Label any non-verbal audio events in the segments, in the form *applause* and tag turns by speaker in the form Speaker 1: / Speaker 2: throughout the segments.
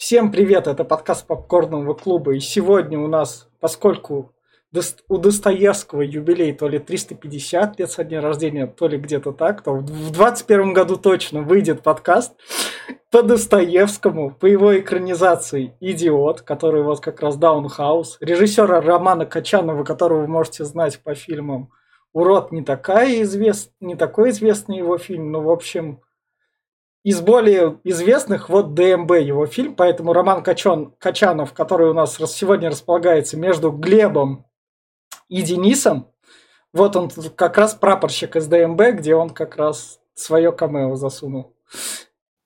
Speaker 1: Всем привет, это подкаст Попкорного клуба. И сегодня у нас, поскольку у Достоевского юбилей то ли 350 лет со дня рождения, то ли где-то так, то в 21 году точно выйдет подкаст по Достоевскому, по его экранизации «Идиот», который вот как раз Даунхаус, режиссера Романа Качанова, которого вы можете знать по фильмам «Урод» не, такая извест... не такой известный его фильм, но, в общем, из более известных вот ДМБ его фильм, поэтому Роман Качан, Качанов, который у нас сегодня располагается между Глебом и Денисом, вот он как раз прапорщик из ДМБ, где он как раз свое камео засунул.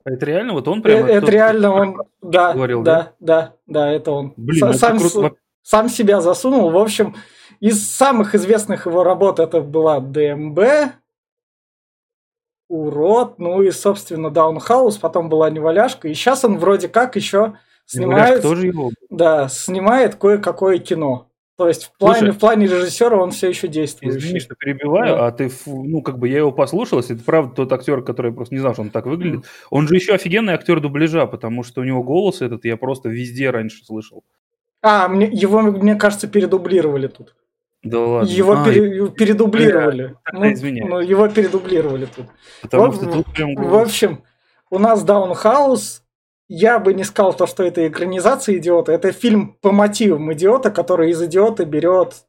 Speaker 2: А это реально вот он прямо?
Speaker 1: Это, это реально он, да, говорил, да, да, да, да, это он. Блин, сам, это круто. сам себя засунул. В общем, из самых известных его работ это была ДМБ, Урод, ну и, собственно, Даунхаус, потом была Неваляшка, и сейчас он вроде как еще снимает... тоже его. Да, снимает кое-какое кино. То есть в плане, Слушай, в плане режиссера он все еще действует.
Speaker 2: Извини, что перебиваю, да. а ты, ну, как бы я его послушал, если это правда тот актер, который я просто не знал, что он так выглядит. Mm. Он же еще офигенный актер дубляжа, потому что у него голос этот я просто везде раньше слышал.
Speaker 1: А, мне, его, мне кажется, передублировали тут.
Speaker 2: Да ладно.
Speaker 1: Его а, пере, передублировали. Я, ну, извиняюсь. Ну, его передублировали тут. Потому вот, что тут прям. В общем, у нас Даунхаус. Я бы не сказал то, что это экранизация идиота. Это фильм по мотивам идиота, который из идиота берет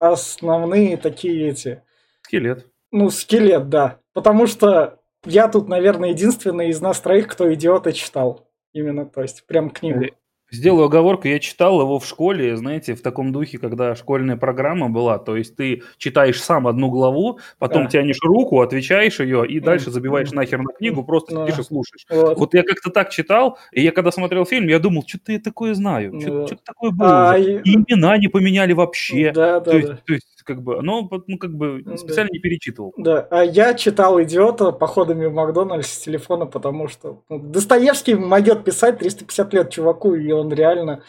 Speaker 1: основные такие эти...
Speaker 2: Скелет.
Speaker 1: Ну, скелет, да. Потому что я тут, наверное, единственный из нас троих, кто идиота читал. Именно, то есть, прям книгу.
Speaker 2: Сделаю оговорку, я читал его в школе, знаете, в таком духе, когда школьная программа была, то есть ты читаешь сам одну главу, потом да. тянешь руку, отвечаешь ее и дальше забиваешь нахер на книгу, просто да. сидишь и слушаешь. Вот. вот я как-то так читал, и я когда смотрел фильм, я думал, что-то я такое знаю, что-то, что такое было. А, и... имена не поменяли вообще. Да, да, то, есть, да. то есть как бы, но ну, как бы специально да. не перечитывал.
Speaker 1: Да, а я читал «Идиота» походами в Макдональдс с телефона, потому что ну, Достоевский могет писать 350 лет чуваку, и он реально...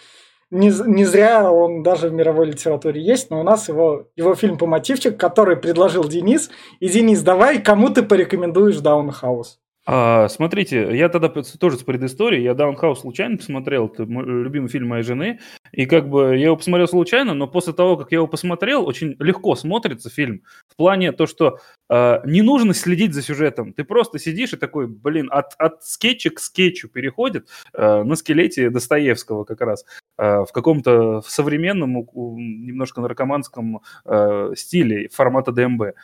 Speaker 1: Не, не зря он даже в мировой литературе есть, но у нас его, его фильм по мотивчик, который предложил Денис. И, Денис, давай, кому ты порекомендуешь Даунхаус?
Speaker 2: А, смотрите, я тогда тоже с предысторией, я Даунхаус случайно посмотрел, это мой любимый фильм моей жены, и как бы я его посмотрел случайно, но после того, как я его посмотрел, очень легко смотрится фильм, в плане то, что э, не нужно следить за сюжетом, ты просто сидишь и такой, блин, от, от скетча к скетчу переходит э, на скелете Достоевского как раз, э, в каком-то современном, немножко наркоманском э, стиле формата ДМБ.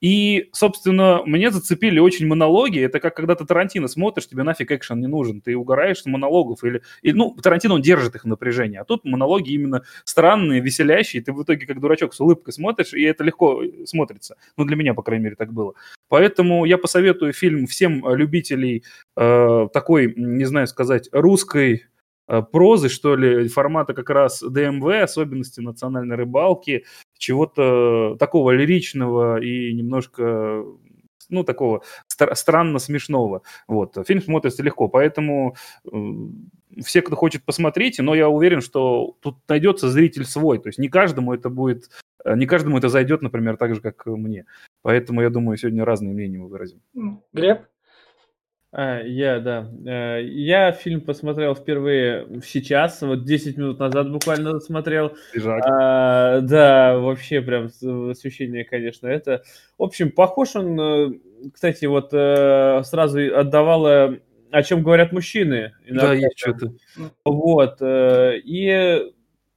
Speaker 2: И, собственно, мне зацепили очень монологи. Это как когда ты Тарантино смотришь, тебе нафиг экшен не нужен. Ты угораешь с монологов. Или, или, ну, Тарантино, он держит их в напряжении. А тут монологи именно странные, веселящие. Ты в итоге как дурачок с улыбкой смотришь, и это легко э, смотрится. Ну, для меня, по крайней мере, так было. Поэтому я посоветую фильм всем любителей э, такой, не знаю сказать, русской прозы, что ли, формата как раз ДМВ, особенности национальной рыбалки, чего-то такого лиричного и немножко ну, такого стр- странно смешного. Вот. Фильм смотрится легко, поэтому э, все, кто хочет, посмотреть, но я уверен, что тут найдется зритель свой, то есть не каждому это будет, э, не каждому это зайдет, например, так же, как мне. Поэтому, я думаю, сегодня разные мнения мы выразим.
Speaker 1: Глеб?
Speaker 3: А, я, да. Э, я фильм посмотрел впервые сейчас, вот 10 минут назад буквально смотрел. А, да, вообще прям ощущение, конечно, это. В общем, похож он, э, кстати, вот э, сразу отдавало, о чем говорят мужчины.
Speaker 2: Иногда. Да, есть что-то.
Speaker 3: Вот. И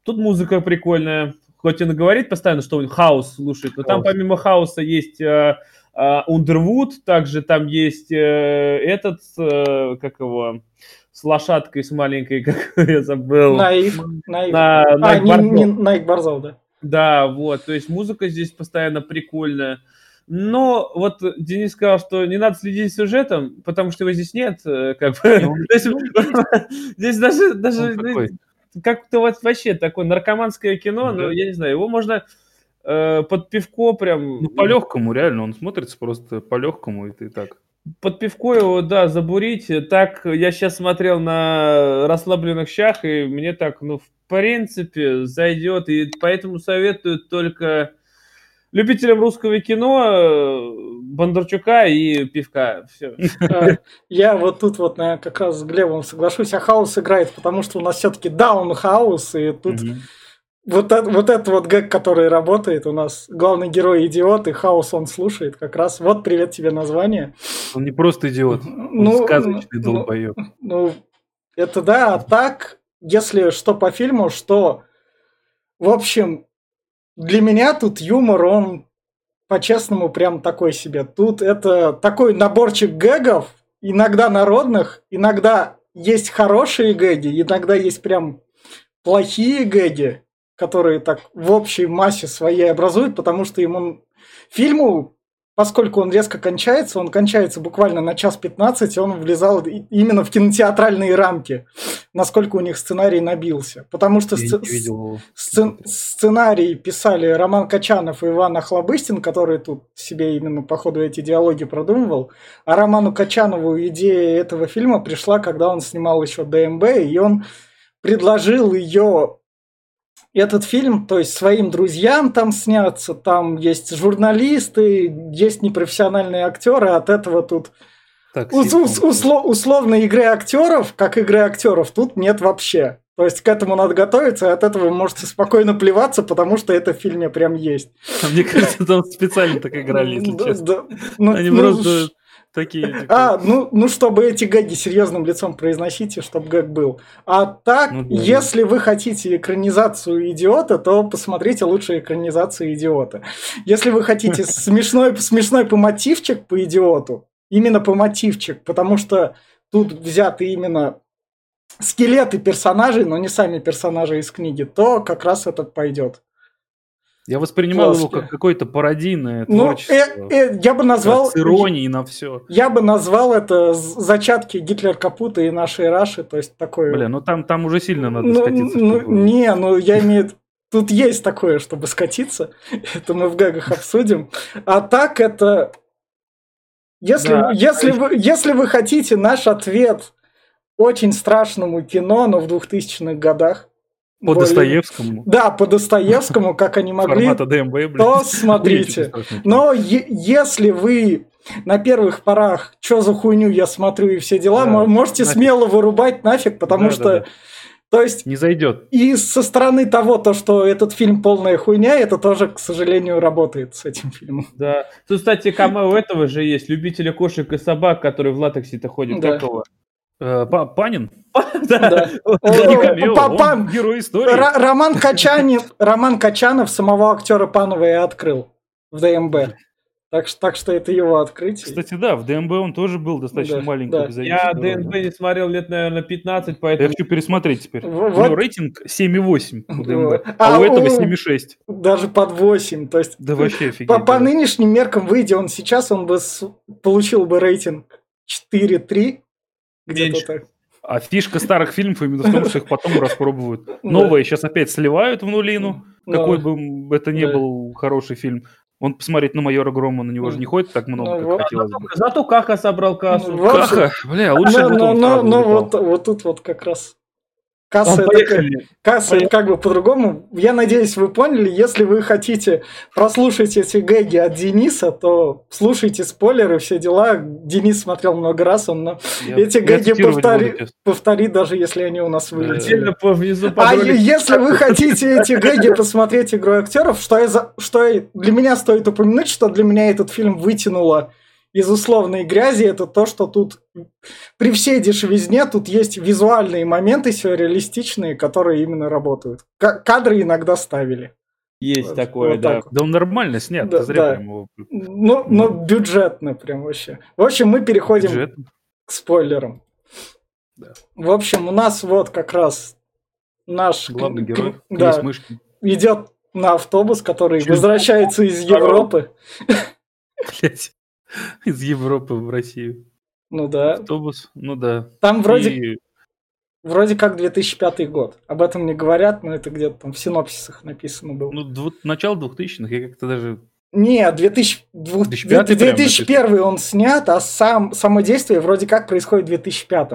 Speaker 3: тут музыка прикольная. Хоть он и говорит постоянно, что он хаос слушает, но хаос. там помимо хаоса есть Ундервуд, также там есть э, этот, э, как его, с лошадкой, с маленькой, *laughs* как я забыл.
Speaker 1: Наив. Наив. На, а, Найк не, не Найк Барзов, да.
Speaker 3: Да, вот, то есть музыка здесь постоянно прикольная. Но вот Денис сказал, что не надо следить за сюжетом, потому что его здесь нет. Э, как бы. *laughs* *laughs* Здесь даже, даже ну, как-то вот вообще такое наркоманское кино, но я не знаю, его можно э, под пивко прям...
Speaker 2: Ну, по-легкому, реально, он смотрится просто по-легкому, и ты так...
Speaker 3: Под пивко его, да, забурить. Так, я сейчас смотрел на расслабленных щах, и мне так, ну, в принципе, зайдет. И поэтому советую только любителям русского кино, э, Бондарчука и пивка. Все.
Speaker 1: Я вот тут вот наверное, как раз с Глебом соглашусь, а хаос играет, потому что у нас все-таки даун хаус, и тут вот, это, вот этот вот гэг, который работает, у нас главный герой идиот, и хаос он слушает как раз. Вот привет тебе название.
Speaker 2: Он не просто идиот, он *laughs* ну, сказочный ну, долбоеб.
Speaker 1: Ну, это да, а так, если что по фильму, что, в общем, для меня тут юмор, он по-честному прям такой себе. Тут это такой наборчик гэгов, иногда народных, иногда есть хорошие гэги, иногда есть прям плохие гэги, которые так в общей массе своей образуют, потому что ему фильму поскольку он резко кончается, он кончается буквально на час 15, он влезал именно в кинотеатральные рамки, насколько у них сценарий набился. Потому что сц... сцен... сценарий писали Роман Качанов и Иван Охлобыстин, который тут себе именно по ходу эти диалоги продумывал. А Роману Качанову идея этого фильма пришла, когда он снимал еще ДМБ, и он предложил ее этот фильм, то есть своим друзьям там снятся, там есть журналисты, есть непрофессиональные актеры, от этого тут так, ус- ус- услов- условной игры актеров, как игры актеров, тут нет вообще. То есть к этому надо готовиться, и от этого вы можете спокойно плеваться, потому что это в фильме прям есть.
Speaker 2: Мне кажется, там специально так играли, если честно. Ну, Они ну, просто Такие. *laughs*
Speaker 1: Типа... А, ну, ну, чтобы эти гэги серьезным лицом произносите, чтобы гэг был. А так, ну, да, если вы хотите экранизацию идиота, то посмотрите лучше экранизацию идиота. Если вы хотите *laughs* смешной, смешной по мотивчик по идиоту, именно по мотивчик, потому что тут взяты именно скелеты персонажей, но не сами персонажи из книги, то как раз этот пойдет.
Speaker 2: Я воспринимал Плоски. его как какое-то пародийное ну, творчество.
Speaker 1: Э, э, я бы назвал...
Speaker 2: С иронией на все.
Speaker 1: Я бы назвал это зачатки Гитлер Капута и нашей Раши, то есть такое...
Speaker 2: Бля, ну там, там уже сильно надо ну, скатиться.
Speaker 1: Ну, не, ну я имею... *laughs* Тут есть такое, чтобы скатиться. *laughs* Это мы в гагах обсудим. А так это... Если, да, если, вы, если вы хотите наш ответ очень страшному кино, но в 2000-х годах,
Speaker 2: по более... Достоевскому?
Speaker 1: Да, по Достоевскому, как они могли.
Speaker 2: ДМБ.
Speaker 1: То смотрите. Но если вы на первых порах, что за хуйню я смотрю и все дела, да, можете нафиг. смело вырубать нафиг, потому да, что... Да, да. То есть...
Speaker 2: Не зайдет.
Speaker 1: И со стороны того, то, что этот фильм полная хуйня, это тоже, к сожалению, работает с этим фильмом.
Speaker 3: Да. Тут, кстати, камео этого же есть. Любители кошек и собак, которые в латексе-то ходят. Да. Какого?
Speaker 2: Панин?
Speaker 1: Герой истории. Роман Качанов, Роман Качанов самого актера Панова и открыл в ДМБ. Так что, так что это его открытие.
Speaker 2: Кстати, да, в ДМБ он тоже был достаточно да, маленький.
Speaker 3: Да. Я ДМБ не смотрел лет, наверное, 15, поэтому...
Speaker 2: Я хочу пересмотреть теперь. Вот. У него рейтинг 7,8 у ДМБ, а, а у этого 7,6.
Speaker 1: Даже под 8, то есть...
Speaker 2: Да вообще офигеть.
Speaker 1: По, по нынешним меркам, выйдя он сейчас, он бы с... получил бы рейтинг 4,3
Speaker 2: так. А фишка старых фильмов именно в том, что их потом распробуют. *laughs* Новые сейчас опять сливают в нулину, какой бы это ни был хороший фильм. Он посмотреть на майора Грома, на него же не ходит так много, ну, как хотелось бы.
Speaker 3: Зато Каха собрал кассу.
Speaker 2: Каха, бля, лучше
Speaker 1: Ну, ну, ну вот, вот тут вот как раз Касса, это, касса Поехали. как бы по-другому. Я надеюсь, вы поняли. Если вы хотите прослушать эти гэги от Дениса, то слушайте спойлеры, все дела. Денис смотрел много раз, он я, эти я гэги повтори, повтори, даже если они у нас вылетели. А если вы хотите эти гэги посмотреть игру актеров, что, я за, что я, для меня стоит упомянуть, что для меня этот фильм вытянуло из условной грязи, это то, что тут при всей дешевизне тут есть визуальные моменты сюрреалистичные, которые именно работают. К- кадры иногда ставили.
Speaker 3: Есть вот, такое, вот да. Так.
Speaker 2: Да он нормально снят, да, зря да. прям его...
Speaker 1: Ну, ну, бюджетно прям вообще. В общем, мы переходим бюджетно. к спойлерам. Да. В общем, у нас вот как раз наш...
Speaker 2: Главный герой,
Speaker 1: да, идет на автобус, который Чуть возвращается из Европы.
Speaker 2: Блять. Из Европы в Россию.
Speaker 1: Ну да.
Speaker 2: Автобус, ну да.
Speaker 1: Там вроде, И... вроде как 2005 год. Об этом не говорят, но это где-то там в синопсисах написано было.
Speaker 2: Ну, дву... начало 2000-х, я как-то даже...
Speaker 1: Не, 2000... 2001 он снят, а сам, само действие вроде как происходит в 2005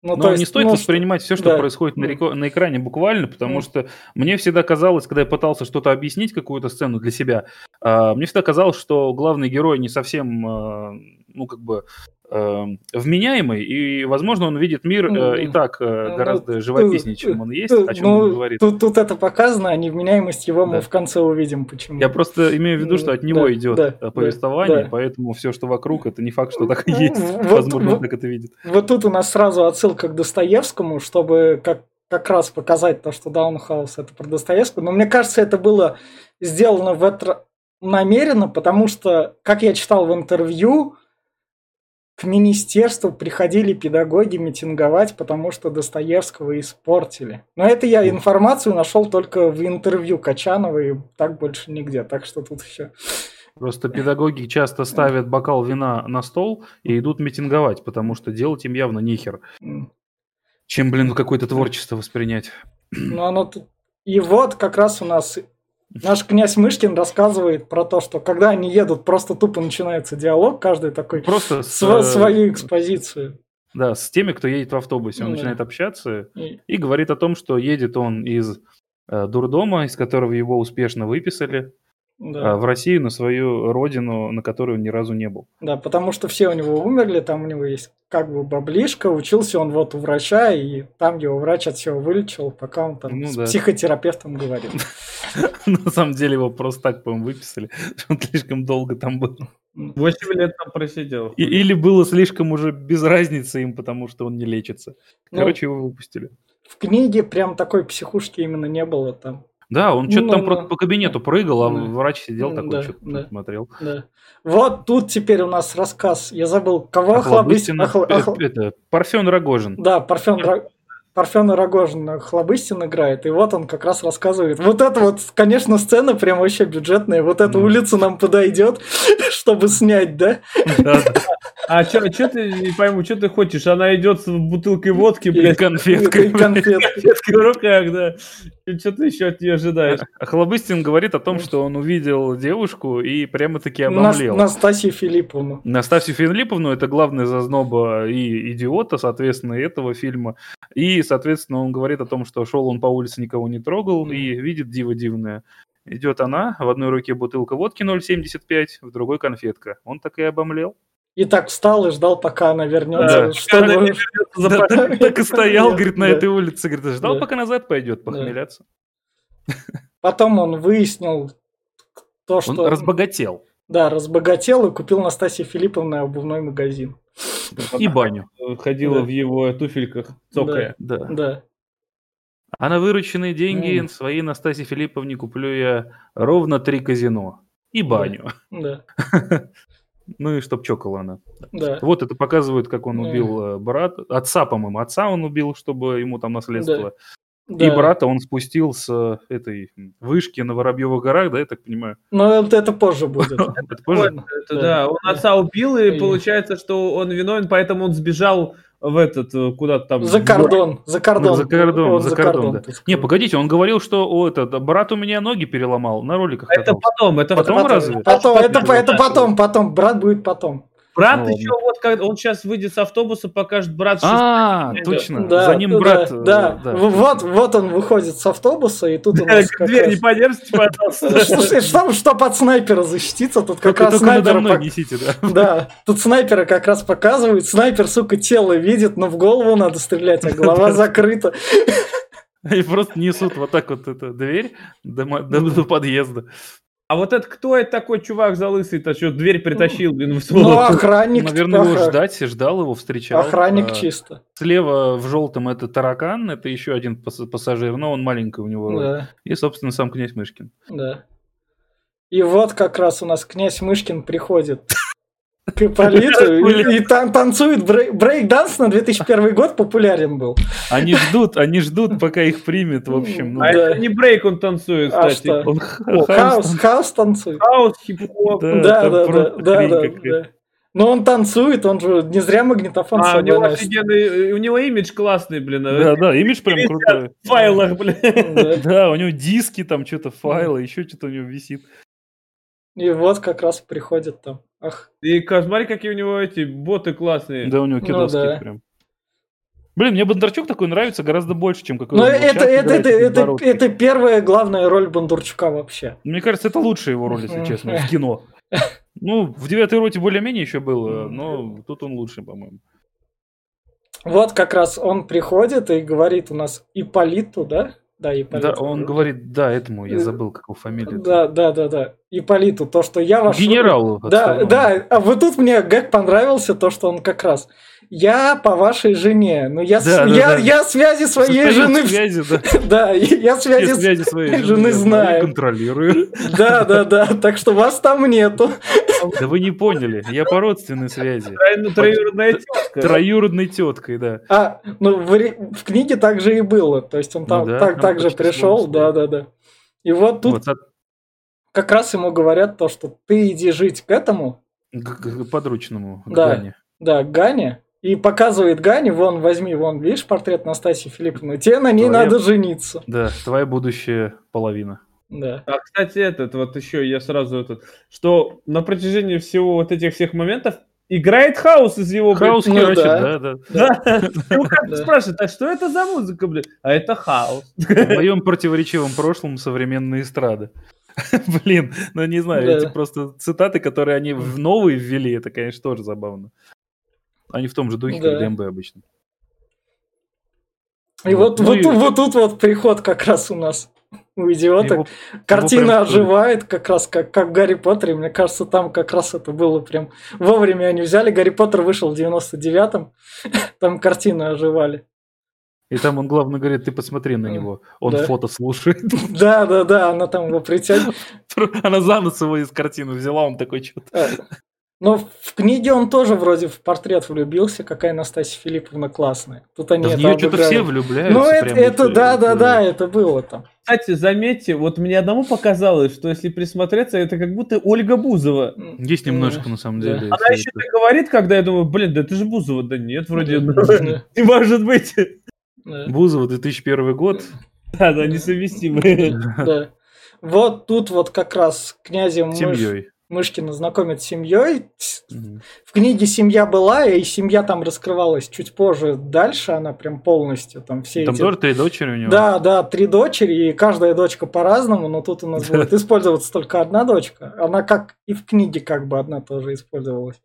Speaker 2: Ну, Но есть, не стоит ну, воспринимать все, что да. происходит на, реко- на экране буквально, потому mm. что мне всегда казалось, когда я пытался что-то объяснить, какую-то сцену для себя, э, мне всегда казалось, что главный герой не совсем, э, ну, как бы, э, вменяемый, и, возможно, он видит мир э, и так э, ну, гораздо ну, живописнее, чем он есть, о чем ну, он говорит.
Speaker 1: Тут, тут это показано, а невменяемость его да. мы в конце увидим, почему.
Speaker 2: Я просто имею в виду, что от него да, идет да, повествование, да. поэтому все, что вокруг, это не факт, что так и есть. Вот, *laughs* возможно, он так это видит.
Speaker 1: Вот тут у нас сразу отсылка к Достоевскому, чтобы как как раз показать то, что Даунхаус это про Достоевского. Но мне кажется, это было сделано в это намеренно, потому что, как я читал в интервью, к министерству приходили педагоги митинговать, потому что Достоевского испортили. Но это я информацию нашел только в интервью Качанова и так больше нигде. Так что тут еще...
Speaker 2: Просто педагоги часто ставят бокал вина на стол и идут митинговать, потому что делать им явно нихер. Чем, блин, какое-то творчество воспринять.
Speaker 1: Ну, оно... И вот как раз у нас Наш князь Мышкин рассказывает про то, что когда они едут, просто тупо начинается диалог, каждый такой просто с, св- свою экспозицию.
Speaker 2: Да, с теми, кто едет в автобусе, он да. начинает общаться и... и говорит о том, что едет он из э, дурдома, из которого его успешно выписали, да. А, в Россию, на свою родину, на которую он ни разу не был.
Speaker 1: Да, потому что все у него умерли, там у него есть как бы баблишка, учился он вот у врача, и там его врач от всего вылечил, пока он там ну, с да. психотерапевтом говорил. *laughs*
Speaker 2: На самом деле его просто так, по-моему, выписали, *laughs* он слишком долго там был.
Speaker 3: Восемь лет там просидел.
Speaker 2: Или было слишком уже без разницы им, потому что он не лечится. Ну, Короче, его выпустили.
Speaker 1: В книге прям такой психушки именно не было там.
Speaker 2: Да, он что-то ну, там ну, по кабинету прыгал, а врач сидел такой, да, что-то да, смотрел.
Speaker 1: Да. Вот тут теперь у нас рассказ. Я забыл, кого
Speaker 2: Охлобыстин... Охл... Охл... Это, Парфен Рогожин.
Speaker 1: Да, Парфен Рогожин. Парфена Рогожина Хлобыстин играет, и вот он как раз рассказывает. Вот это вот, конечно, сцена прям вообще бюджетная. Вот эта улица нам подойдет, *laughs* чтобы снять, да?
Speaker 3: А что ты, не пойму, что ты хочешь? Она идет с бутылкой водки, блядь.
Speaker 2: И конфеткой.
Speaker 3: Конфеткой в руках, да. Что ты еще от нее ожидаешь?
Speaker 2: А Хлобыстин говорит о том, что он увидел девушку и прямо-таки обомлел.
Speaker 1: Настасью Филипповну.
Speaker 2: Настасью Филипповну, это главная зазноба и идиота, соответственно, этого фильма. И, соответственно, он говорит о том, что шел он по улице, никого не трогал, и видит диво дивное. Идет она, в одной руке бутылка водки 0,75, в другой конфетка. Он так и обомлел.
Speaker 1: И так встал и ждал, пока она вернется. Да. Что она
Speaker 2: не вернется так и стоял, говорит, на этой улице. Говорит, ждал, пока назад пойдет похмеляться. *laughs*
Speaker 1: Потом он выяснил то, что...
Speaker 2: Он разбогател.
Speaker 1: Да, разбогател и купил Настасье Филипповне обувной магазин.
Speaker 2: И баню.
Speaker 3: Ходила да. в его туфельках, цокая.
Speaker 2: Да. да. А на вырученные деньги mm. своей Настасье Филипповне куплю я ровно три казино. И баню.
Speaker 1: Да. *laughs*
Speaker 2: Ну и чтоб чокала она.
Speaker 1: Да.
Speaker 2: Вот это показывает, как он убил да. Э, брат, отца, по-моему, отца он убил, чтобы ему там наследство да. И брата он спустил с э, этой вышки на Воробьевых горах, да, я так понимаю?
Speaker 1: Ну, это, это позже будет. *laughs* Это
Speaker 3: позже? Да, он отца убил, и получается, что он виновен, поэтому он сбежал в этот, э, куда-то там...
Speaker 1: За кордон, за кордон.
Speaker 2: За кордон, за кордон, Не, погодите, он говорил, что о, это, брат у меня ноги переломал на роликах.
Speaker 3: Это потом, это
Speaker 1: потом разве? Потом, это, это потом, потом, брат будет потом.
Speaker 3: Брат ну, еще вот как он сейчас выйдет с автобуса, покажет брат.
Speaker 2: А, точно. Да, За ним да, брат.
Speaker 1: Да, да. Вот, вот он выходит с автобуса и тут
Speaker 3: дверь не подержите, пожалуйста. *laughs*
Speaker 1: Слушай, что, что под снайпера защититься? Тут как раз снайпера.
Speaker 2: несите, да. *laughs*
Speaker 1: Да, тут снайпера как раз показывает. Снайпер, сука, тело видит, но в голову надо стрелять, а *laughs* голова закрыта.
Speaker 2: И просто несут вот так вот эту дверь до, до, до подъезда.
Speaker 3: А вот это кто это такой чувак за лысый-то, что дверь притащил, блин,
Speaker 1: в Ну, охранник.
Speaker 2: Наверное, его ждать, ждал его, встречал.
Speaker 1: Охранник а, чисто.
Speaker 2: Слева в желтом это таракан, это еще один пассажир, но он маленький у него роль. Да. И, собственно, сам князь Мышкин.
Speaker 1: Да. И вот как раз у нас князь Мышкин приходит полицию *laughs* и, и тан танцует брейк-данс на 2001 год популярен был.
Speaker 2: Они ждут, они ждут, пока их примет, в общем.
Speaker 3: Ну, а да. это не брейк он танцует,
Speaker 1: а кстати. Что? Он хаус, хаус танцует.
Speaker 3: Хаус, хип-хоп.
Speaker 1: Да, да, да, да, да, да. Но он танцует, он же не зря магнитофон
Speaker 3: а, у него офигенный, у него имидж классный, блин.
Speaker 2: Да, да, имидж прям крутой.
Speaker 3: В файлах, блин. *laughs*
Speaker 2: Да, у него диски, там что-то файлы, еще что-то у него висит.
Speaker 1: И вот как раз приходит там. Ах.
Speaker 3: И смотри, какие у него эти боты классные.
Speaker 2: Да, у него кидовские ну, да. прям. Блин, мне Бондарчук такой нравится гораздо больше, чем какой
Speaker 1: Ну, это, это, это, это, это первая главная роль Бондарчука вообще.
Speaker 2: Мне кажется, это лучшая его роль, если честно, в кино. *laughs* Ну, в девятой роте более-менее еще было, но тут он лучше, по-моему.
Speaker 1: Вот как раз он приходит и говорит у нас Иполиту, да?
Speaker 2: Да, Ипполиту. Да, он говорит, да, этому, я забыл, как его фамилия.
Speaker 1: Да, да, да, да. Иполиту, то, что я вошел...
Speaker 2: Генералу.
Speaker 1: Да, да, а вот тут мне Гэг понравился, то, что он как раз я по вашей жене. Ну, я, да, с... да, я, да. я связи своей Состоит жены... Связи, да. *laughs* да, я связи, я связи своей *laughs* жены, жены знаю.
Speaker 2: контролирую. *laughs*
Speaker 1: Да, да, да. Так что вас там нету.
Speaker 2: Да вы не поняли. Я по родственной связи.
Speaker 3: Троюродная тетка.
Speaker 2: Троюродной теткой, да.
Speaker 1: А, ну в, в книге так же и было. То есть он там ну, да, так, так же пришел. Да, да, да. И вот тут вот, как раз ему говорят то, что ты иди жить к этому.
Speaker 2: К, к подручному,
Speaker 1: к да, Гане. Да, к Гане. И показывает Гане, вон, возьми, вон, видишь портрет Настасьи Филипповны, тебе на ней твоя... надо жениться.
Speaker 2: Да, твоя будущая половина.
Speaker 1: Да.
Speaker 3: А, кстати, этот, вот еще я сразу этот, что на протяжении всего вот этих всех моментов играет хаос из его...
Speaker 2: Хаус ну, короче, да, да.
Speaker 3: да. *laughs* Ну, как спрашивает, а что это за музыка, блин? А это хаос.
Speaker 2: В моем противоречивом прошлом современная эстрада. *laughs* Блин, ну не знаю, да. эти просто цитаты, которые они в новые ввели, это, конечно, тоже забавно. Они в том же духе, да. как ДМБ обычно.
Speaker 1: И вот, вот, ну, вот, и... вот тут вот приход как раз у нас у идиота. Его, Картина его оживает, как раз как, как в Гарри Поттере. Мне кажется, там как раз это было прям вовремя они взяли. Гарри Поттер вышел в 99-м, *laughs* там картины оживали.
Speaker 2: И там он, главное, говорит, ты посмотри на него, он да. фото слушает. *laughs*
Speaker 1: Да, да, да, она там его притягивает. *laughs*
Speaker 2: Она за нос его из картины взяла, он такой что-то...
Speaker 1: Но в книге он тоже вроде в портрет влюбился, какая Настасья Филипповна классная. Тут они да
Speaker 2: это в нее что-то все влюбляются.
Speaker 1: Ну, это, это да, да, да, это было там.
Speaker 3: Кстати, заметьте, вот мне одному показалось, что если присмотреться, это как будто Ольга Бузова.
Speaker 2: Есть немножко, на самом деле.
Speaker 3: Она еще так говорит, когда я думаю, блин, да это же Бузова. Да нет, вроде не может быть.
Speaker 2: Бузова, 2001 год.
Speaker 3: Да, да, несовместимые.
Speaker 1: Да. Вот тут вот как раз князем
Speaker 2: Семьей.
Speaker 1: Мышкина знакомит с семьей. В книге семья была, и семья там раскрывалась чуть позже. Дальше она прям полностью там все
Speaker 2: Там эти... тоже три дочери у него?
Speaker 1: Да, да, три дочери, и каждая дочка по-разному, но тут у нас *laughs* будет использоваться только одна дочка. Она как и в книге как бы одна тоже использовалась.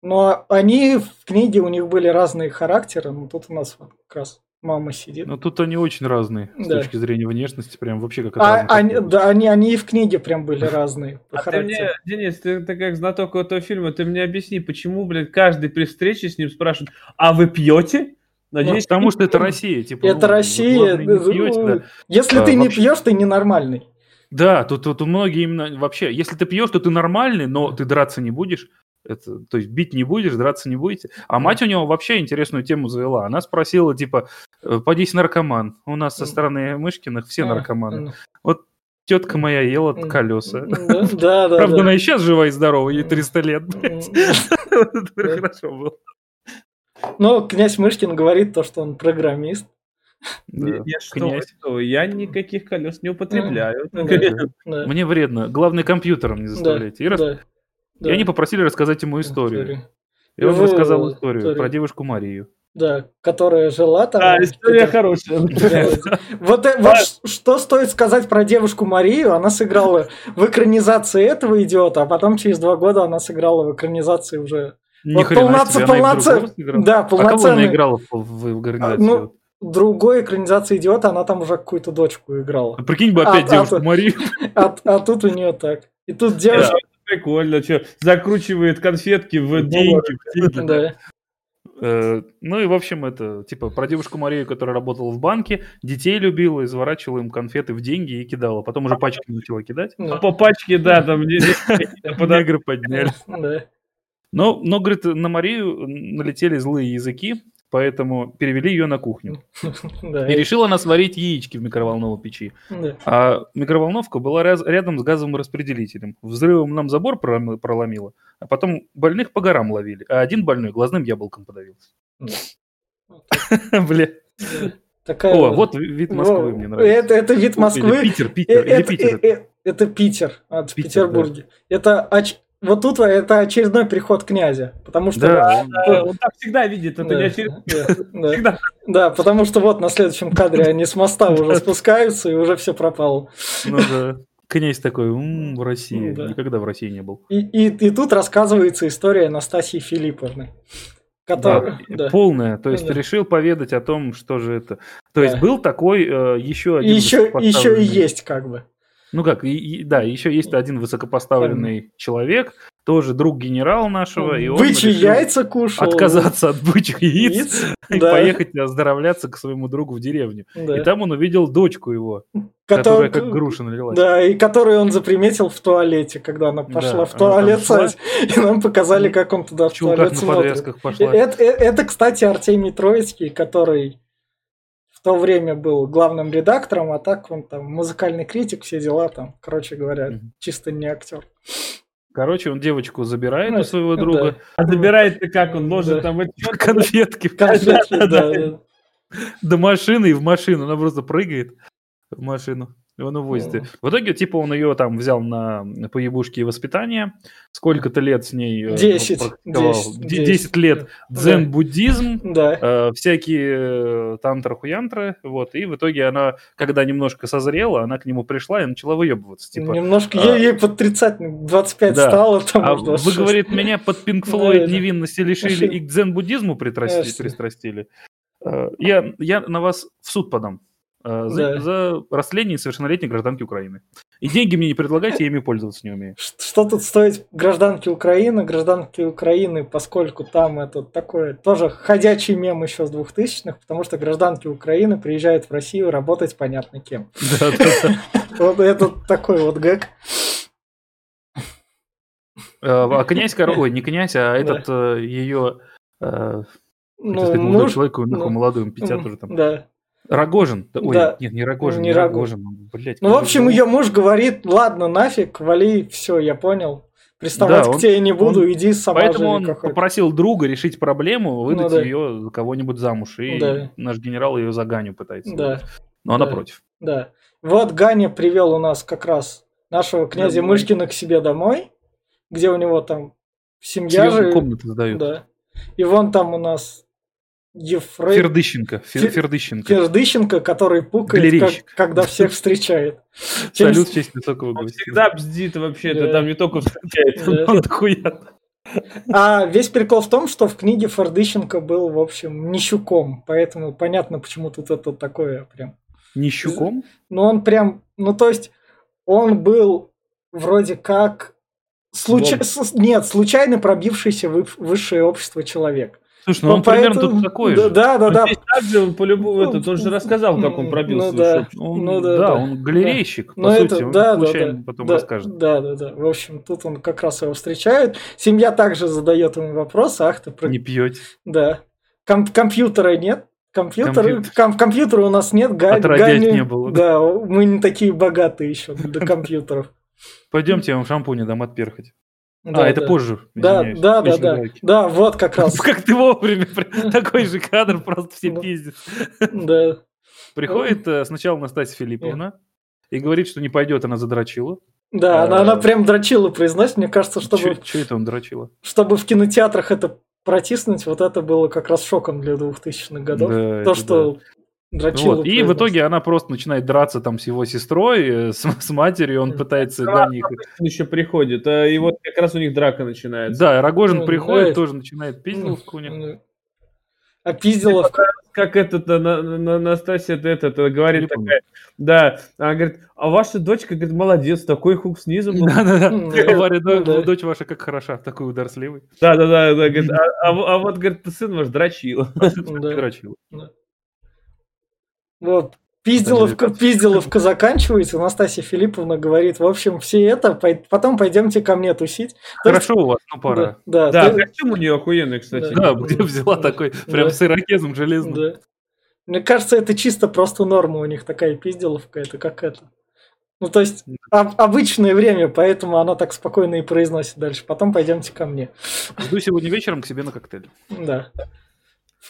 Speaker 1: Но они в книге, у них были разные характеры, но тут у нас вот как раз мама сидит.
Speaker 2: Но тут они очень разные с да. точки зрения внешности, прям вообще как
Speaker 1: а, они, Да, они, они и в книге прям были разные.
Speaker 3: А ты мне, Денис, ты, ты как знаток этого фильма, ты мне объясни, почему, блин, каждый при встрече с ним спрашивает, а вы пьете?
Speaker 2: Надеюсь, ну, потому что это Россия. Типа,
Speaker 1: это ну, Россия. Пьете, ну, да. Если а, ты не вообще... пьешь, ты ненормальный.
Speaker 2: Да, тут, тут многие именно вообще, если ты пьешь, то ты нормальный, но ты драться не будешь. Это, то есть бить не будешь, драться не будете. А мать у него вообще интересную тему завела. Она спросила, типа, «Э, подись наркоман. У нас со стороны Мышкиных все наркоманы. Вот тетка моя ела колеса. *laughs*
Speaker 1: Да, да,
Speaker 2: Правда, она и сейчас жива и здорова, ей 300 лет. *laughs* Хорошо было.
Speaker 1: Но князь Мышкин говорит то, что он программист.
Speaker 3: Да. Я, что, что, я никаких колес не употребляю.
Speaker 2: Мне вредно. Главное, компьютером не заставляйте. И раз да. И они попросили рассказать ему историю. историю. И он рассказал историю, историю про девушку Марию.
Speaker 1: Да, которая жила там.
Speaker 3: Да, история хорошая. *laughs*
Speaker 1: Вот, э, вот что стоит сказать про девушку Марию? Она сыграла в экранизации этого идиота, а потом через два года она сыграла в экранизации уже.
Speaker 2: Ни вот полноценно, полноценно,
Speaker 1: да, полноценно. А кого она
Speaker 2: играла в, в, в экранизации?
Speaker 1: Ну, другой экранизации идиота, она там уже какую-то дочку играла.
Speaker 2: А прикинь бы опять а, девушку а, Марию. *laughs*
Speaker 1: А, а тут у нее так. И тут девушка...
Speaker 3: Прикольно, что закручивает конфетки в деньги.
Speaker 1: Да.
Speaker 2: Э, ну и, в общем, это типа про девушку Марию, которая работала в банке, детей любила, изворачивала им конфеты в деньги и кидала. Потом уже пачки начала кидать.
Speaker 3: А по пачке, да, там
Speaker 2: негры подняли. Но, но, говорит, на Марию налетели злые языки, поэтому перевели ее на кухню. *laughs* И решила она сварить яички в микроволновой печи. А микроволновка была рядом с газовым распределителем. Взрывом нам забор проломило, а потом больных по горам ловили. А один больной глазным яблоком подавился. *laughs* Бля. Такая... О, вот вид Москвы мне нравится.
Speaker 1: Это, это вид Москвы.
Speaker 2: Или Питер, Питер,
Speaker 1: это, или Питер. Это, это Питер от Питер, Петербурге. Да. Это оч... вот тут это очередной приход князя, потому что...
Speaker 3: Да, да, он так всегда видит, это да, не очередной.
Speaker 1: Да, *laughs* всегда. да, потому что вот на следующем кадре они с моста уже спускаются, и уже все пропало.
Speaker 2: Ну да. Князь такой, м-м, в России. Да. Никогда в России не был.
Speaker 1: И, и, и тут рассказывается история Анастасии Филипповны.
Speaker 2: Который, да, да. Полная. То есть да. решил поведать о том, что же это. То да. есть был такой э, еще один.
Speaker 1: Еще, еще и есть, как бы.
Speaker 2: Ну как, и, и, да, еще есть один высокопоставленный mm. человек, тоже друг генерала нашего.
Speaker 1: И он Бычьи яйца кушал.
Speaker 2: Отказаться от бычьих яиц, яиц? и да. поехать оздоровляться к своему другу в деревню. Да. И там он увидел дочку его, Который... которая как груша налилась.
Speaker 1: Да, и которую он заприметил в туалете, когда она пошла да, в туалет, шла... и нам показали, как он туда в туалет смотрит. Пошла. Это, это, это, кстати, Артемий Троицкий, который то время был главным редактором, а так он там музыкальный критик, все дела там, короче говоря, mm-hmm. чисто не актер.
Speaker 2: Короче, он девочку забирает ну, у своего друга. Да.
Speaker 3: А забирает-то как? Он может да. там...
Speaker 2: Конфетки. Конфетки, да. До машины и в машину. Она просто прыгает в машину. И он увозит. Mm. В итоге, типа, он ее там взял на поебушки и воспитание. Сколько-то лет с ней...
Speaker 1: Э, десять.
Speaker 2: Десять лет дзен-буддизм, да. э, всякие э, тантра-хуянтры. Вот. И в итоге она, когда немножко созрела, она к нему пришла и начала выебываться. Типа,
Speaker 1: немножко а, ей, ей под 30, 25 да. стало. Там,
Speaker 2: а вы, говорит, меня под Пинк Флойд невинности лишили и к дзен-буддизму пристрастили. Э, я, я на вас в суд подам. Э, за, да. за растление несовершеннолетней гражданки Украины. И деньги мне не предлагайте, я ими пользоваться не умею.
Speaker 1: Что тут стоит гражданки Украины? Гражданки Украины, поскольку там это такое тоже ходячий мем еще с двухтысячных, потому что гражданки Украины приезжают в Россию работать понятно кем. *laughs* Вот это такой вот гэг.
Speaker 2: Э, а князь, ой, не князь, а этот э, ее ну, молодой человек, ну, молодой, 50 уже там. Да. Рогожин. Ой, да. нет, не Рогожин, не, не Рогожин. Рогожин.
Speaker 1: Блядь, ну, в общем, ее муж говорит, ладно, нафиг, вали, все, я понял. Приставать да, к тебе не буду, он, иди сама
Speaker 2: Поэтому он какой-то. попросил друга решить проблему, выдать ну, да. ее за кого-нибудь замуж. И да. наш генерал ее за Ганю пытается. Да. Но она
Speaker 1: да.
Speaker 2: против.
Speaker 1: Да. Вот Ганя привел у нас как раз нашего князя да, Мышкина к себе домой, где у него там семья же.
Speaker 2: комнаты сдают.
Speaker 1: Да. И вон там у нас
Speaker 2: Ефрей... Фердыщенко. Фер... Фердыщенко.
Speaker 1: Фердыщенко, который пукает, как, когда всех встречает. *laughs*
Speaker 2: Салют в честь высокого
Speaker 3: гостя. всегда бздит вообще-то, там не только встречает, он дохуя.
Speaker 1: А весь прикол в том, что в книге Фердыщенко был, в общем, нищуком, поэтому понятно, почему тут это такое прям.
Speaker 2: Нищуком?
Speaker 1: Ну, он прям, ну, то есть, он был вроде как случ... нет, случайно пробившийся в высшее общество человек.
Speaker 2: Слушай, ну он, он примерно тут такой
Speaker 1: да,
Speaker 2: же.
Speaker 1: Да, да, да.
Speaker 3: Также он по-любому, ну, этот, он же рассказал, как он пробился.
Speaker 1: Ну, да,
Speaker 2: он, ну, да, да, он галерейщик, да. по
Speaker 1: Но
Speaker 2: сути,
Speaker 1: это,
Speaker 2: он
Speaker 1: да, да, да,
Speaker 2: потом
Speaker 1: да,
Speaker 2: расскажет.
Speaker 1: Да, да, да. В общем, тут он как раз его встречает. Семья также задает ему вопрос, ах ты...
Speaker 2: Про... Не пьете.
Speaker 1: Да. Ком- компьютера нет, Компьютер, Компьютер. Ком- компьютера у нас нет,
Speaker 2: га- Гани, не было.
Speaker 1: Да, мы не такие богатые еще до компьютеров.
Speaker 2: Пойдемте, я вам шампунь дам отперхать. Да, а, это
Speaker 1: да.
Speaker 2: позже.
Speaker 1: Да, да, да, да. Да, вот как раз. *laughs*
Speaker 2: Как ты вовремя, *laughs* такой же кадр, просто все пиздят.
Speaker 1: Да. *laughs*
Speaker 2: Приходит э, сначала Настасья Филипповна и говорит, что не пойдет, она задрочила.
Speaker 1: Да, она, она прям дрочила произносит. Мне кажется, чтобы...
Speaker 2: Что это он дрочила?
Speaker 1: Чтобы в кинотеатрах это протиснуть, вот это было как раз шоком для 2000-х годов. Да, То, что да.
Speaker 2: Дрочила вот. И в итоге она просто начинает драться там с его сестрой, э, с, *laughs* с матерью, он пытается... Да,
Speaker 3: них... еще приходит, а, и вот как раз у них драка начинается.
Speaker 2: Да, Рогожин ну, приходит, да, тоже начинает пизделовку у них.
Speaker 1: Ну, а пизделовка...
Speaker 3: Как этот, на, на, это, это говорит такая, да, она говорит, а ваша дочка, говорит, молодец, такой хук снизу был.
Speaker 2: Да-да-да, говорит, дочь ваша как хороша, такой ударсливый.
Speaker 3: Да-да-да, говорит, а, а, а вот, говорит, сын ваш дрочил.
Speaker 2: Дрочил.
Speaker 1: Вот. Пизделовка, пизделовка заканчивается, Настасья Филипповна говорит, в общем, все это, потом пойдемте ко мне тусить.
Speaker 2: Хорошо есть, у вас, ну пора.
Speaker 3: Да, да, да костюм у нее охуенный, кстати.
Speaker 2: Да, где взяла такой, прям с ирокезом железным. Да.
Speaker 1: Мне кажется, это чисто просто норма у них такая пизделовка, это как это. Ну, то есть, об, обычное время, поэтому она так спокойно и произносит дальше. Потом пойдемте ко мне.
Speaker 2: Жду сегодня вечером к себе на коктейль.
Speaker 1: Да.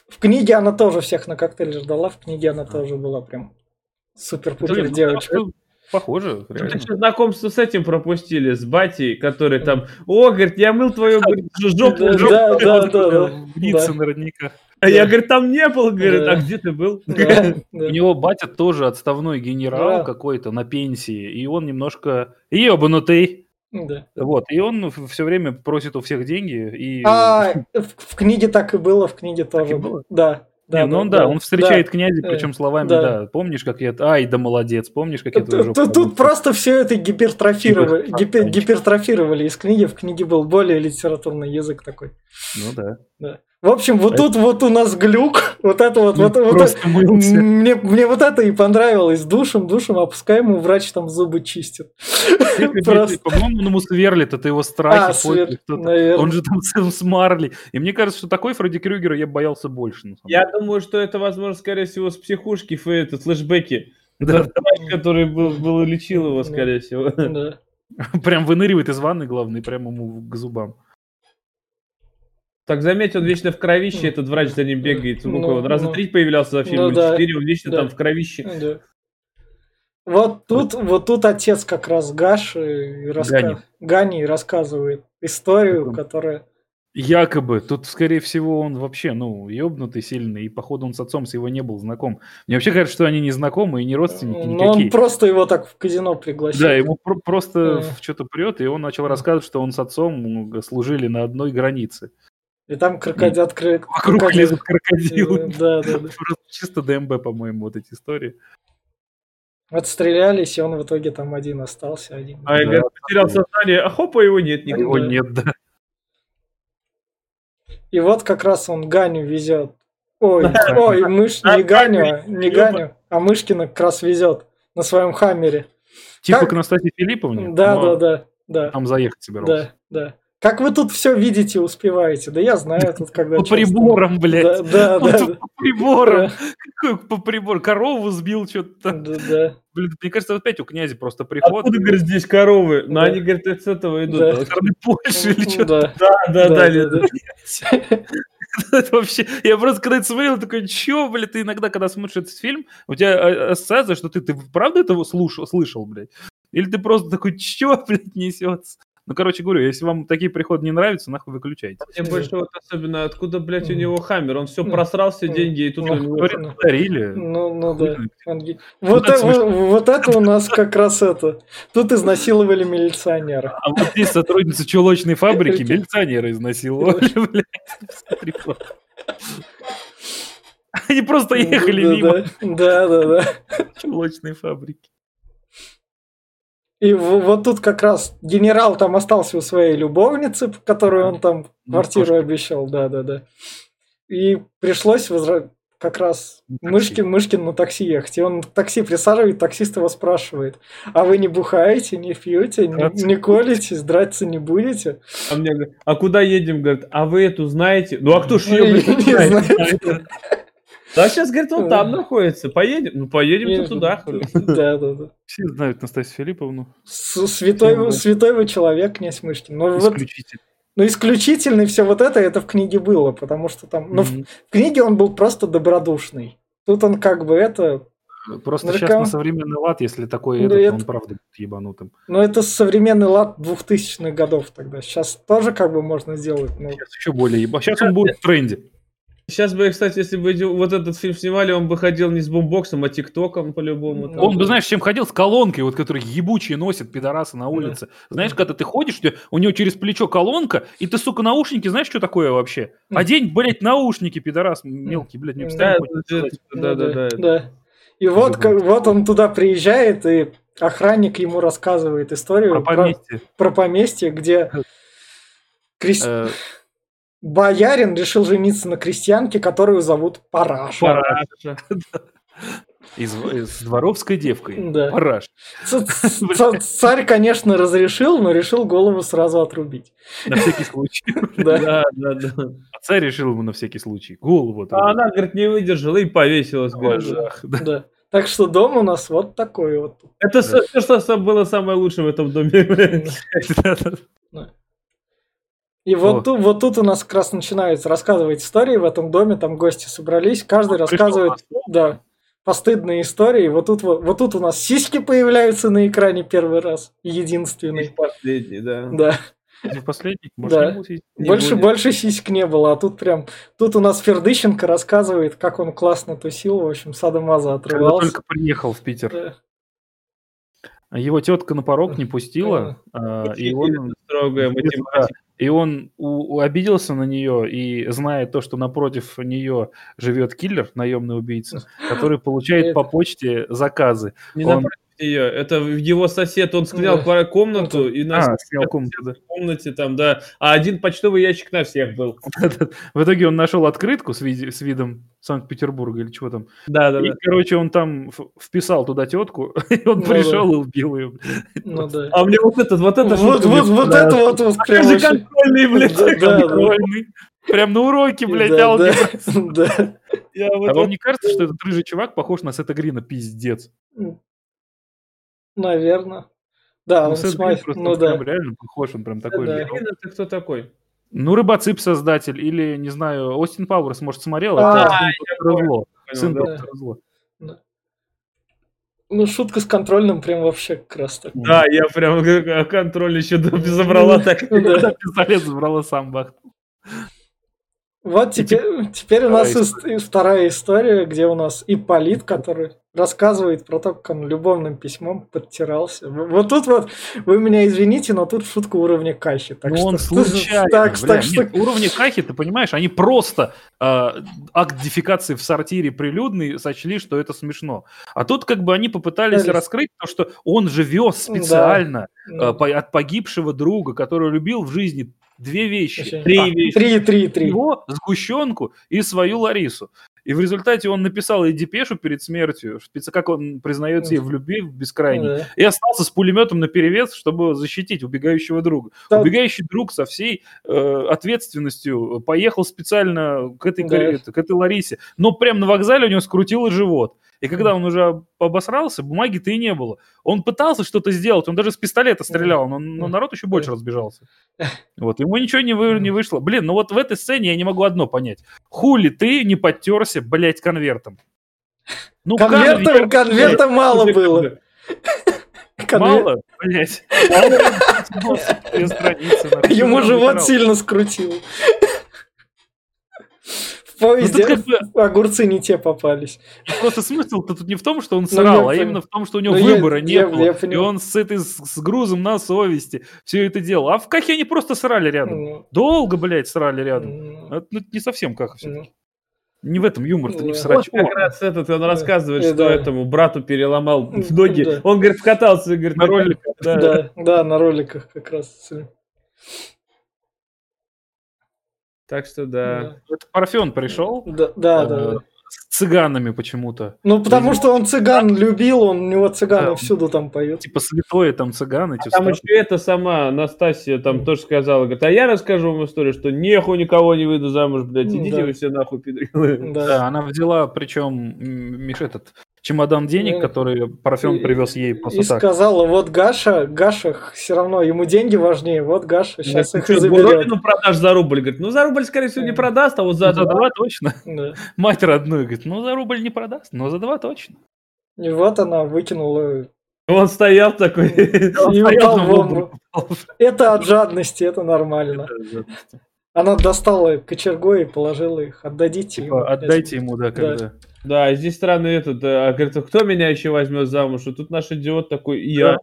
Speaker 1: В книге она тоже всех на коктейль ждала, в книге она тоже была прям супер-пупер девочка.
Speaker 2: Похоже,
Speaker 3: реально. Что, знакомство с этим пропустили, с батей, который там, о, говорит, я мыл твою жопу, жопу. Да, да, да.
Speaker 2: Ницца наверняка.
Speaker 3: А я, говорит, там не был, говорит, а где ты был? У
Speaker 2: него батя тоже отставной генерал какой-то на пенсии, и он немножко ебанутый. Да. Вот, и он все время просит у всех деньги. И...
Speaker 1: А, *laughs* в, в книге так и было, в книге тоже. было? Да.
Speaker 2: Да, не, ну он, да, да, он встречает да, князя, причем э, словами, да. да. Помнишь, как я... Ай, да молодец, помнишь, как я
Speaker 1: тоже... Тут, тут просто все это гипертрофировали, гипер, гипертрофировали из книги. В книге был более литературный язык такой.
Speaker 2: Ну да.
Speaker 1: Да. В общем, вот тут вот у нас глюк, вот это вот, вот, вот мне, мне вот это и понравилось. Душем, душем опускаем, и врач там зубы чистит.
Speaker 2: По-моему, он ему сверлит, это его страхи. А, он же там с Марли. И мне кажется, что такой Фредди Крюгера я боялся больше.
Speaker 3: Я думаю, что это, возможно, скорее всего, с психушки, это флешбеки. Да. Который был, был лечил его, скорее всего. *laughs*
Speaker 2: Прям выныривает из ванны, главное, прямо ему к зубам.
Speaker 3: Так заметь, он вечно в кровище, этот врач за ним бегает. Ну, он раза ну, три появлялся за фильм, ну, да, четыре, он вечно да, там в кровище. Да.
Speaker 1: Вот тут, вот тут отец как раз Гаш и раска... Гани. Гани рассказывает историю, Каком? которая...
Speaker 2: Якобы. Тут, скорее всего, он вообще, ну, ёбнутый сильный, и, походу, он с отцом с его не был знаком. Мне вообще кажется, что они не знакомы и не родственники никакие. Но
Speaker 1: он просто его так в казино пригласил.
Speaker 2: Да, ему про- просто а. что-то прет, и он начал рассказывать, что он с отцом служили на одной границе.
Speaker 1: И там крокодил открыт.
Speaker 2: Вокруг крокодил. лезут крокодилы. *laughs*
Speaker 1: Да, да, да.
Speaker 2: Чисто ДМБ, по-моему, вот эти истории.
Speaker 1: Отстрелялись, и он в итоге там один остался. Один.
Speaker 3: А я да. потерял сознание, а хопа его нет никуда.
Speaker 2: Его нет, да.
Speaker 1: И вот как раз он Ганю везет. Ой, *laughs* ой, мышь, не Ганю, не Ганю, а Мышкина как раз везет на своем хаммере.
Speaker 2: Типа как... к Анастасии Филипповне?
Speaker 1: Да, да, да, да.
Speaker 2: Там заехать собирался.
Speaker 1: Да, да. Как вы тут все видите, успеваете? Да я знаю тут, когда...
Speaker 2: По приборам, блядь.
Speaker 1: Да, да, *laughs* да.
Speaker 2: По приборам. Какой по прибор? Корову сбил что-то.
Speaker 1: Да, да.
Speaker 2: Блин, мне кажется, опять у князя просто приход.
Speaker 3: Откуда, говорит, здесь коровы? Ну, они, говорит, с этого идут. Да.
Speaker 2: Стороны Польши или
Speaker 3: что-то. Да, да, да. *laughs*
Speaker 2: Это вообще, я просто когда это смотрел, такой, чё, блядь, ты иногда, когда смотришь этот фильм, у тебя а, ассоциация, что ты, ты правда этого слушал, слышал, блядь? Или ты просто такой, чё, *laughs* блядь, несется? Ну, короче говорю, если вам такие приходы не нравятся, нахуй выключайте.
Speaker 3: Мне больше вот особенно, откуда, блядь, у него хаммер? Он все просрал все деньги, и тут у него...
Speaker 2: Подарили.
Speaker 1: Ну, ну да. Вот, это, вот это у нас как раз это. Тут изнасиловали милиционера.
Speaker 2: А вот здесь сотрудница чулочной фабрики милиционера изнасиловали, блядь. Они просто ехали мимо.
Speaker 1: Да, да, да.
Speaker 2: Чулочной фабрики.
Speaker 1: И вот тут как раз генерал там остался у своей любовницы, которую он там ну, квартиру обещал, да-да-да. И пришлось возра... как раз Мышкин, Мышкин на такси ехать. И он в такси присаживает, таксист его спрашивает, а вы не бухаете, не пьете, не, не колитесь, драться не будете?
Speaker 3: А мне говорят, а куда едем? Говорят, а вы эту знаете? Ну а кто ж ее, блядь, знает? *laughs* Да, сейчас, говорит, он там находится. Поедем? Ну, поедем туда.
Speaker 1: Да, да, да.
Speaker 2: Все знают Настасью Филипповну.
Speaker 1: Святой, святой вы человек, князь Мышкин. Но Исключительно. Ну, исключительный все вот это, это в книге было, потому что там... Ну, в, в книге он был просто добродушный. Тут он как бы это...
Speaker 2: Просто нарком... сейчас на современный лад, если такой ну, этот, это... он правда будет ебанутым.
Speaker 1: Ну, это современный лад 2000-х годов тогда. Сейчас тоже как бы можно сделать. Но...
Speaker 2: Сейчас еще более ебан. Сейчас он будет в тренде.
Speaker 3: Сейчас бы, кстати, если бы вот этот фильм снимали, он бы ходил не с бумбоксом, а тиктоком по-любому.
Speaker 2: Там. Он бы, знаешь, чем ходил? С колонкой, вот, которые ебучие носят пидорасы на улице. Да. Знаешь, когда ты ходишь, у него через плечо колонка, и ты, сука, наушники, знаешь, что такое вообще? Одень, блядь, наушники, пидорас мелкий, блядь, не
Speaker 1: да, да, да, да, да. И вот, как, вот он туда приезжает, и охранник ему рассказывает историю
Speaker 2: про поместье,
Speaker 1: про, про поместье где... Крест... Боярин решил жениться на крестьянке, которую зовут Параша. Параша. *laughs*
Speaker 2: Из, из дворовской девкой.
Speaker 1: Да.
Speaker 2: Параш. *laughs*
Speaker 1: Царь, конечно, разрешил, но решил голову сразу отрубить.
Speaker 2: На всякий случай. *laughs*
Speaker 1: Да, да, да.
Speaker 2: А царь решил ему на всякий случай голову отрубить.
Speaker 3: А она, говорит, не выдержала и повесилась.
Speaker 1: Да. Так что дом у нас вот такой вот.
Speaker 3: Это все, что было самое лучшее в этом доме.
Speaker 1: И вот, тут, вот тут у нас как раз начинается рассказывать истории в этом доме, там гости собрались, каждый рассказывает, да, постыдные истории. Вот тут, вот, вот тут у нас сиськи появляются на экране первый раз. Единственный.
Speaker 3: Последний, да.
Speaker 1: Да.
Speaker 2: Не в последний? Больше
Speaker 1: Да.
Speaker 2: не
Speaker 1: больше,
Speaker 3: будет.
Speaker 1: больше сиськ не было, а тут прям... Тут у нас Фердыщенко рассказывает, как он классно тусил, в общем, садомаза
Speaker 2: Когда
Speaker 1: отрывался.
Speaker 2: только приехал в Питер.
Speaker 1: Да.
Speaker 2: Его тетка на порог не пустила, а, и он,
Speaker 3: Строгая математика.
Speaker 2: и он у- у- обиделся на нее, и зная то, что напротив нее живет киллер, наемный убийца, *laughs* который получает по почте заказы.
Speaker 3: Не
Speaker 2: Он-
Speaker 3: напротив ее. Это его сосед, он снял
Speaker 1: Да.
Speaker 3: комнату, и на
Speaker 2: А, снял комнату, да.
Speaker 3: комнате там, да. А один почтовый ящик на всех был. *laughs*
Speaker 2: В итоге он нашел открытку с, виде- с видом Санкт-Петербурга или чего там.
Speaker 3: Да, да,
Speaker 2: И,
Speaker 3: да.
Speaker 2: короче, он там вписал туда тетку, *laughs* и он
Speaker 1: Ну
Speaker 2: пришел и убил ее.
Speaker 1: Ну да.
Speaker 3: А мне вот этот, вот это
Speaker 1: Вот, вот, вот
Speaker 3: понравилась.
Speaker 1: это вот, вот прям
Speaker 3: же контрольный, блядь.
Speaker 1: Да, да, да.
Speaker 2: Контрольный. Прям на уроке, блядь,
Speaker 1: Да,
Speaker 2: алгебра.
Speaker 1: да, *laughs* да.
Speaker 3: Я вот-
Speaker 2: А вам не кажется, что этот рыжий чувак похож на Сета Грина? Пиздец.
Speaker 1: Наверное. Да,
Speaker 2: Ну,
Speaker 1: он
Speaker 2: Сет просто
Speaker 1: ну
Speaker 2: он
Speaker 1: да.
Speaker 2: прям реально похож, он прям такой
Speaker 1: Да.
Speaker 2: же.
Speaker 3: Это кто такой?
Speaker 2: Ну, Рыбоцып создатель, или, не знаю, Остин Пауэрс, может, смотрел,
Speaker 1: А,
Speaker 2: это
Speaker 3: я
Speaker 2: сын доктора Зло.
Speaker 3: Понял,
Speaker 2: Сын
Speaker 3: да.
Speaker 2: доктора Зло.
Speaker 1: Ну, шутка с контрольным прям вообще как раз так.
Speaker 3: Да, я прям э, контроль еще *laughs* забрала так. *laughs*
Speaker 2: Пистолет забрала сам Бахт.
Speaker 1: Вот теперь, теперь у нас ис- и вторая история, где у нас Ипполит, который рассказывает про то, как он любовным письмом подтирался. Вот тут вот, вы меня извините, но тут шутка уровня Кахи. Так
Speaker 2: Ну,
Speaker 1: что,
Speaker 2: он *laughs* случайно,
Speaker 1: Так,
Speaker 2: бля.
Speaker 1: так что...
Speaker 2: Нет, уровни Кахи, ты понимаешь, они просто э, акт дефекации в сортире прилюдный сочли, что это смешно. А тут как бы они попытались
Speaker 1: Пытались.
Speaker 2: раскрыть то, что он же вез специально э, по- от погибшего друга, который любил в жизни две вещи.
Speaker 3: Три
Speaker 2: А,
Speaker 3: вещи.
Speaker 1: Три, три, три.
Speaker 2: его, сгущенку и свою Ларису. И в результате он написал ей депешу перед смертью, как он признается ей в любви в бескрайней,
Speaker 1: Да.
Speaker 2: и остался с пулеметом на перевес, чтобы защитить убегающего друга.
Speaker 1: Да.
Speaker 2: Убегающий друг со всей э, ответственностью поехал специально к этой,
Speaker 1: Да.
Speaker 2: к этой Ларисе, но прямо на вокзале у него скрутило живот. И когда он уже об- обосрался, бумаги-то и не было. Он пытался что-то сделать, он даже с пистолета стрелял, но, но народ еще больше разбежался. *laughs* Вот, ему ничего не, вы, не вышло. Блин, ну вот в этой сцене я не могу одно понять. Хули ты не подтерся, блядь, конвертом? Ну,
Speaker 1: Конверта,
Speaker 2: конверт,
Speaker 1: конверта мало было. *laughs* Конвер-
Speaker 2: Мало, блядь. *laughs*
Speaker 1: Ему живот сильно скрутил. В
Speaker 2: Ну,
Speaker 1: поезде
Speaker 2: тут как бы
Speaker 1: огурцы не те попались.
Speaker 2: просто смысл-то тут не в том, что он
Speaker 1: Ну,
Speaker 2: срал,
Speaker 1: я
Speaker 2: а именно в том, что у него
Speaker 1: Ну, я-
Speaker 2: выбора не
Speaker 1: я-
Speaker 2: было.
Speaker 1: я
Speaker 2: и он с этой с, грузом на совести все это делал. А в Кахе они просто срали рядом.
Speaker 1: Ну,
Speaker 2: Долго, блядь, срали рядом.
Speaker 1: м,
Speaker 2: Это ну, не совсем Каха все
Speaker 1: ну.
Speaker 2: Не в этом юмор-то, не в
Speaker 1: Да.
Speaker 2: срач.
Speaker 3: Вот как раз этот, он рассказывает,
Speaker 1: Э,
Speaker 3: что
Speaker 1: да.
Speaker 3: этому брату переломал
Speaker 1: М,
Speaker 3: ноги.
Speaker 1: да.
Speaker 3: Он, говорит, вкатался, говорит,
Speaker 2: На роликах,
Speaker 3: Да.
Speaker 1: Да, да, на роликах как раз.
Speaker 3: Так что да.
Speaker 2: Это Парфен пришел
Speaker 1: Да, да,
Speaker 2: э,
Speaker 1: да. да.
Speaker 2: с цыганами почему-то.
Speaker 1: Ну, потому что он цыган любил, он у него цыганы
Speaker 2: Да.
Speaker 1: всюду там поют.
Speaker 2: Типа святое там цыганы. эти
Speaker 3: Там еще это сама Настасья там тоже сказала, говорит, а я расскажу вам историю, что нехуй никого не выйду замуж, блядь,
Speaker 1: Ну,
Speaker 3: идите
Speaker 1: да.
Speaker 3: вы все нахуй, пидоры.
Speaker 1: Да.
Speaker 2: Да, она взяла, причем, Миш, этот чемодан денег,
Speaker 1: Ну,
Speaker 2: который Парфен
Speaker 1: и-
Speaker 2: привез ей просто
Speaker 1: И
Speaker 2: так.
Speaker 1: сказала, вот Гаша, Гаша все равно, ему деньги важнее, вот Гаша сейчас
Speaker 3: Говорит,
Speaker 1: их и
Speaker 3: «Ты что,
Speaker 1: заберет.
Speaker 3: Боровину продашь за рубль? Говорит, ну за рубль, скорее всего, не продаст, а вот за
Speaker 2: Ну, за
Speaker 3: два.
Speaker 2: точно.
Speaker 1: Да. *laughs*
Speaker 2: Мать родную говорит, ну за рубль не продаст, но за два точно.
Speaker 1: И вот она выкинула
Speaker 3: Он стоял такой. *laughs*
Speaker 1: и упал в. Это от жадности, это нормально. Она достала кочергой и положила их. Отдадите ему.
Speaker 2: Типа, отдайте ему, да, когда.
Speaker 3: Да, и здесь странно этот, а, говорит, «А кто меня еще возьмет замуж? И тут наш идиот такой, и я.
Speaker 2: Да.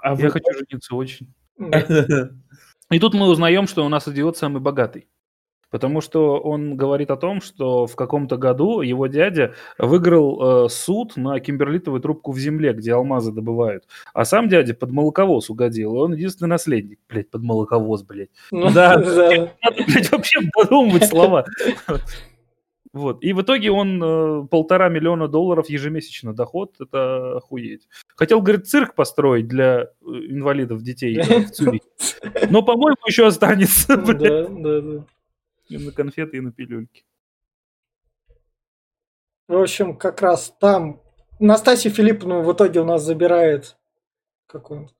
Speaker 3: А
Speaker 2: Я
Speaker 3: вы
Speaker 2: хочу жениться очень. *laughs*
Speaker 1: Да.
Speaker 2: И тут мы узнаем, что у нас идиот самый богатый. Потому что он говорит о том, что в каком-то году его дядя выиграл э, суд на кимберлитовую трубку в земле, где алмазы добывают. А сам дядя под молоковоз угодил. И он единственный наследник. Блять, под молоковоз, блядь.
Speaker 1: Ну,
Speaker 3: Да. *laughs*
Speaker 2: Надо, блядь, вообще додумывать слова. *laughs* Вот. И в итоге он э, полтора миллиона долларов ежемесячно доход. Это охуеть. Хотел, говорит, цирк построить для э, инвалидов детей э, в Цюрихе. Но, по-моему, еще останется.
Speaker 1: Да, да, да.
Speaker 2: И на конфеты, и на пилюльки.
Speaker 1: В общем, как раз там Настасью Филипповну в итоге у нас забирает какой он?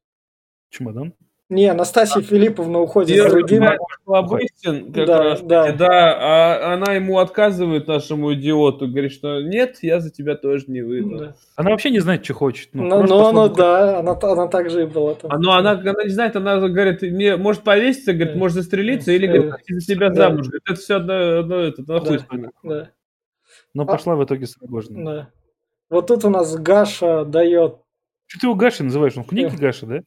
Speaker 2: Чемодан?
Speaker 1: Не, Анастасия Филипповна уходит с другим.
Speaker 3: Лобыстин, как да, раз да. да, а она ему отказывает, нашему идиоту, говорит, что нет, я за тебя тоже не выйду. Да.
Speaker 2: Она вообще не знает, что хочет.
Speaker 1: Ну, ну, ну, ну да, она, она так же и была. Там.
Speaker 3: А, ну, она, она не знает, она говорит, мне может повеситься, говорит, может застрелиться, или говорит, за себя да. замуж. Говорит, это все одно, одно это, нахуй да.
Speaker 2: да. Но а, пошла в итоге с Рогожиным.
Speaker 1: Да. Вот тут у нас Гаша дает...
Speaker 2: Что ты его Гашей называешь? Он в книге Гаша, да?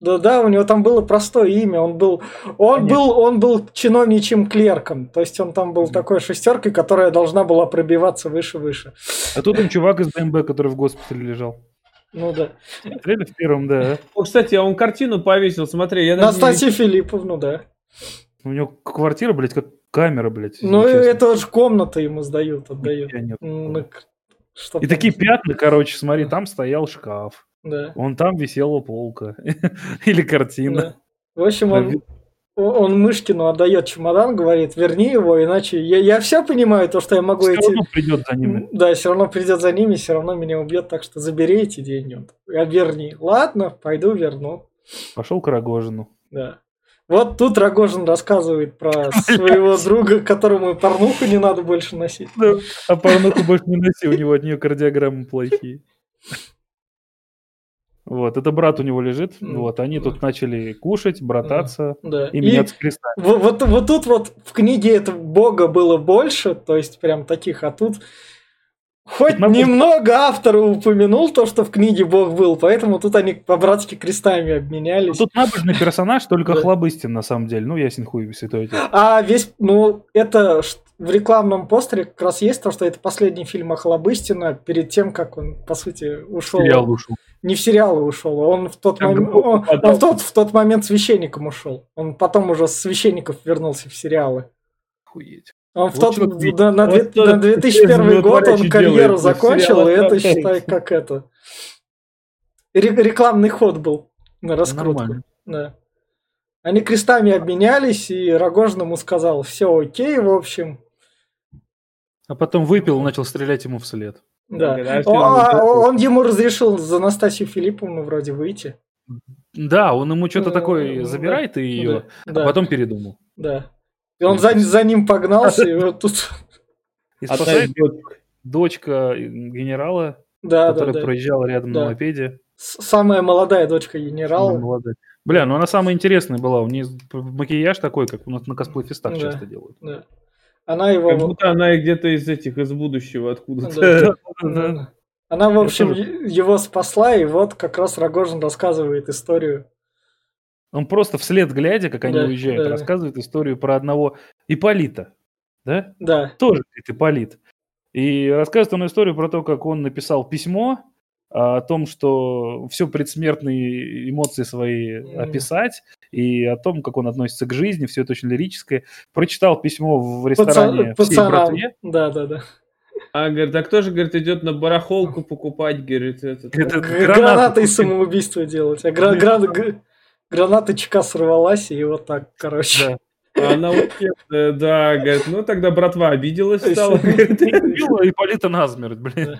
Speaker 1: Да, да, у него там было простое имя. Он был, он был, он был чиновничьим клерком. То есть он там был такой шестеркой, которая должна была пробиваться выше-выше.
Speaker 2: А тут он чувак из БМБ, который в госпитале лежал.
Speaker 1: Ну да.
Speaker 2: Смотрели в первом, да.
Speaker 3: О, кстати, а он картину повесил, смотри.
Speaker 1: Я Настасья не... Филипповну, да.
Speaker 2: У него квартира, блядь, как камера, блядь.
Speaker 1: Ну, это же комната ему сдают, отдают. Ну,
Speaker 2: что И такие пятна, короче, смотри, там стоял шкаф. Да. Он там висела полка. *laughs* Или картина. Да.
Speaker 1: В общем, он, он Мышкину отдает чемодан, говорит, верни его, иначе я, я все понимаю, то, что я могу все
Speaker 2: эти... равно придет за ними.
Speaker 1: Да, все равно придет за ними, все равно меня убьет, так что забери эти деньги. Я верни. Ладно, пойду верну.
Speaker 2: Пошел к Рогожину.
Speaker 1: Да. Вот тут Рогожин рассказывает про *laughs* своего друга, которому порнуху не надо больше носить. Да,
Speaker 2: а порнуху больше не носи, у него от нее кардиограммы плохие. Вот, это брат у него лежит. Вот, они тут начали кушать, брататься
Speaker 1: да. и меняться крестами. Вот, вот, вот тут вот в книге этого бога было больше, то есть прям таких, а тут хоть тут немного автор упомянул то, что в книге бог был, поэтому тут они по-братски крестами обменялись.
Speaker 2: Тут набожный персонаж, только *laughs* да. Хлобыстин на самом деле. Ну, ясен хуй, святой отец.
Speaker 1: А весь, ну, это в рекламном постере как раз есть то, что это последний фильм Охлобыстина перед тем, как он, по сути, ушел. Сериал ушел не в сериалы ушел, он в тот, мом... он, он в, тот, в тот момент священником ушел. Он потом уже с священников вернулся в сериалы. Охуеть. Он в тот, на, на, вот на 2001 год он карьеру закончил, и это считай как это. Рекламный ход был на раскрутку. Да. Они крестами обменялись, и Рогожному сказал, все окей, в общем.
Speaker 2: А потом выпил и начал стрелять ему вслед.
Speaker 1: Да. А, он ему разрешил за Настасью Филипповну вроде выйти.
Speaker 2: Да, он ему что-то такое забирает и ее, а потом передумал.
Speaker 1: Да. И он за, за ним погнался, и вот тут...
Speaker 2: И спасает дочка генерала, да, которая да, да. проезжала рядом да. на мопеде.
Speaker 1: Самая молодая дочка генерала. молодая.
Speaker 2: Бля, ну она самая интересная была. У нее макияж такой, как у нас на косплей-фестах да, часто делают. Да.
Speaker 1: Она его...
Speaker 3: Как будто она где-то из этих, из будущего откуда-то. *laughs*
Speaker 1: Она, в общем, его спасла, и вот как раз Рогожин рассказывает историю.
Speaker 2: Он просто вслед глядя, как они уезжают, рассказывает историю про одного Иполита. Да?
Speaker 1: Да.
Speaker 2: Тоже Иполит. И рассказывает он историю про то, как он написал письмо о том, что все предсмертные эмоции свои описать, и о том, как он относится к жизни, все это очень лирическое. Прочитал письмо в ресторане
Speaker 1: Пацан, всей братве. Да, да, да.
Speaker 3: А, говорит, а кто же, говорит, идет на барахолку покупать, говорит,
Speaker 1: этот... Это гранаты, гранаты и самоубийство делать. А гра- гра- граната ЧК сорвалась, и вот так, короче. Да.
Speaker 3: А она э, да, говорит, ну тогда братва обиделась стала. *laughs*
Speaker 2: Убила Ипполита насмерть, блин.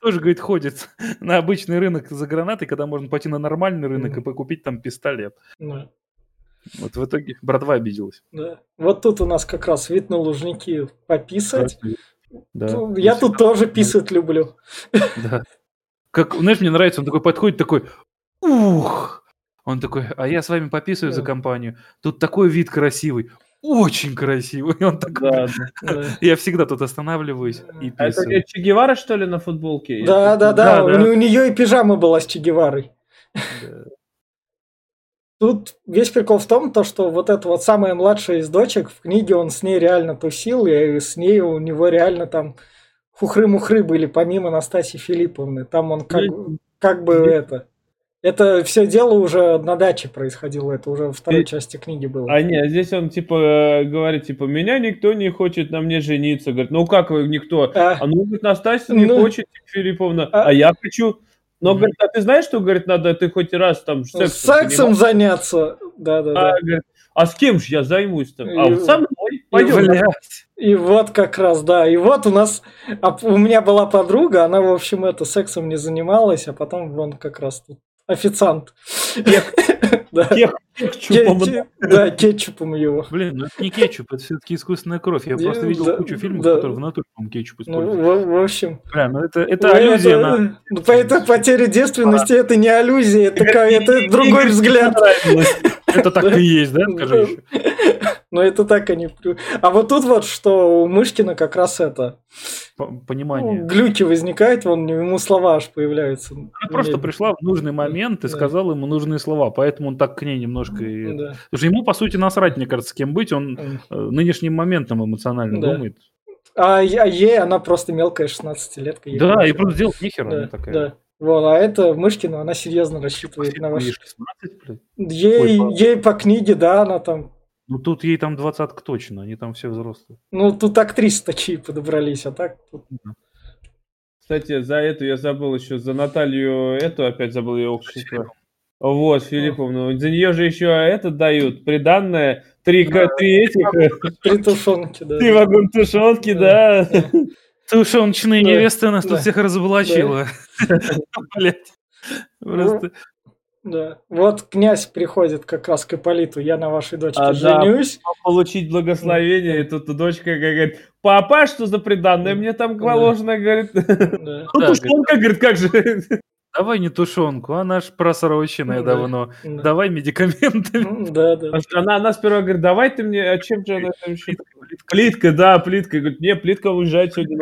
Speaker 2: Тоже, говорит, ходит на обычный рынок за гранатой, когда можно пойти на нормальный рынок и покупить там пистолет. Вот в итоге братва обиделась.
Speaker 1: Да. Вот тут у нас как раз вид на Лужники пописать. Да. Ну, я тут тоже писать люблю.
Speaker 2: Да. Как, знаешь, мне нравится, он такой подходит, такой, ух, он такой, а я с вами пописываю за компанию. Тут такой вид красивый. Очень красивый. Он такой, да, да. *laughs* я всегда тут останавливаюсь и
Speaker 3: писаю. А это Че Гевара, что ли, на футболке?
Speaker 1: Да, да, да, да, У, да. у нее и пижама была с Че Геварой. Да. Тут весь прикол в том, то, что вот эта вот самая младшая из дочек, в книге он с ней реально тусил, и с ней у него реально там хухры-мухры были, помимо Настасьи Филипповны. Там он как, как бы это это все дело уже на даче происходило, это уже во второй и... части книги было.
Speaker 3: А нет, здесь он типа говорит, типа, меня никто не хочет на мне жениться. Говорит, ну как вы никто? А, а ну, говорит, Настасья не ну... хочет, типа, Филипповна, а... а я хочу. Но, говорит, а ты знаешь, что, говорит, надо ты хоть раз там
Speaker 1: сексом, сексом заняться? Да, да, да.
Speaker 3: А, говорит, а с кем же я займусь-то? А и... со мной.
Speaker 1: Пойдем. И, и вот как раз, да. И вот у нас... А у меня была подруга, она, в общем, это сексом не занималась, а потом вон как раз тут официант. *laughs*
Speaker 3: Да.
Speaker 1: Кетчупом. Да, кетчупом его.
Speaker 2: Блин, ну это не кетчуп, это все-таки искусственная кровь. Я просто видел кучу фильмов, которые в натуре, по кетчуп
Speaker 1: ну, используют. в общем.
Speaker 2: Бля, ну это, это аллюзия на...
Speaker 1: Ну, это потеря девственности, это не аллюзия, это, это другой *laughs* взгляд.
Speaker 2: Это так и есть, да, *laughs* скажи еще?
Speaker 1: Но это так они... А вот тут вот, что у Мышкина как раз это...
Speaker 2: Понимание.
Speaker 1: Ну, глюки возникают, вон ему слова аж появляются.
Speaker 2: Она просто пришла в нужный момент и сказала ему нужные слова, поэтому он так к ней немножко... И... Да. Потому что ему, по сути, насрать, мне кажется, кем быть, он э, нынешним моментом эмоционально да. думает.
Speaker 1: А, а ей она просто мелкая 16-летка.
Speaker 2: Да, и просто делать нихера
Speaker 1: да,
Speaker 2: такая.
Speaker 1: Да. Вот, а это Мышкина, она серьезно рассчитывает на ваш... Ей, Ой, ей по книге, да, она там
Speaker 2: ну тут ей там двадцатка точно, они там все взрослые.
Speaker 1: Ну тут актрисы такие подобрались, а так...
Speaker 3: Кстати, за эту я забыл еще, за Наталью эту опять забыл ее общество. Вот, Филипповну. За нее же еще это дают, приданное, три, да, три этих...
Speaker 1: Три тушенки, да.
Speaker 3: Три вагон тушенки, да.
Speaker 2: Тушеночные невесты нас тут всех разоблачила. *laughs* Блять.
Speaker 1: Просто... Да. Вот князь приходит как раз к Иполиту, я на вашей дочке а, женюсь. Да,
Speaker 3: получить благословение, и тут дочка говорит, папа, что за приданное мне там положено, да. говорит. Да. Ну, тушенка, говорит, как же.
Speaker 2: Давай не тушенку, она ж просроченная да, давно. Да. Давай медикаменты.
Speaker 1: Да, да.
Speaker 3: Она, она сперва говорит, давай ты мне, а чем же она там еще? Плитка, плитка да, плитка. Говорит, не, плитка уезжает сегодня.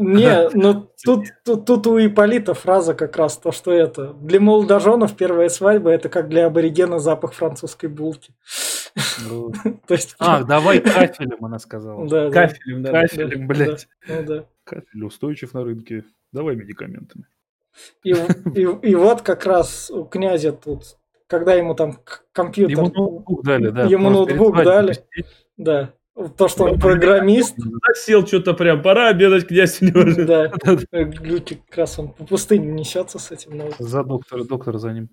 Speaker 1: Не, ну тут, тут, тут у Иполита фраза как раз то, что это. Для молодоженов первая свадьба это как для аборигена запах французской булки.
Speaker 2: Ну. *laughs* То есть... А, давай кафелем, она сказала.
Speaker 1: Да,
Speaker 2: кафелем, да. Кафелем, блядь. Ну Кафель устойчив на рынке. Давай медикаментами.
Speaker 1: И, и, и вот как раз у князя тут, когда ему там компьютер...
Speaker 2: Ему ноутбук дали, да.
Speaker 1: Ему ноутбук дали, да. То, что он программист.
Speaker 3: Сел что-то прям, пора обедать, князь
Speaker 1: может. Да, глюки как раз он по пустыне несется с этим.
Speaker 2: За доктора, доктор за ним.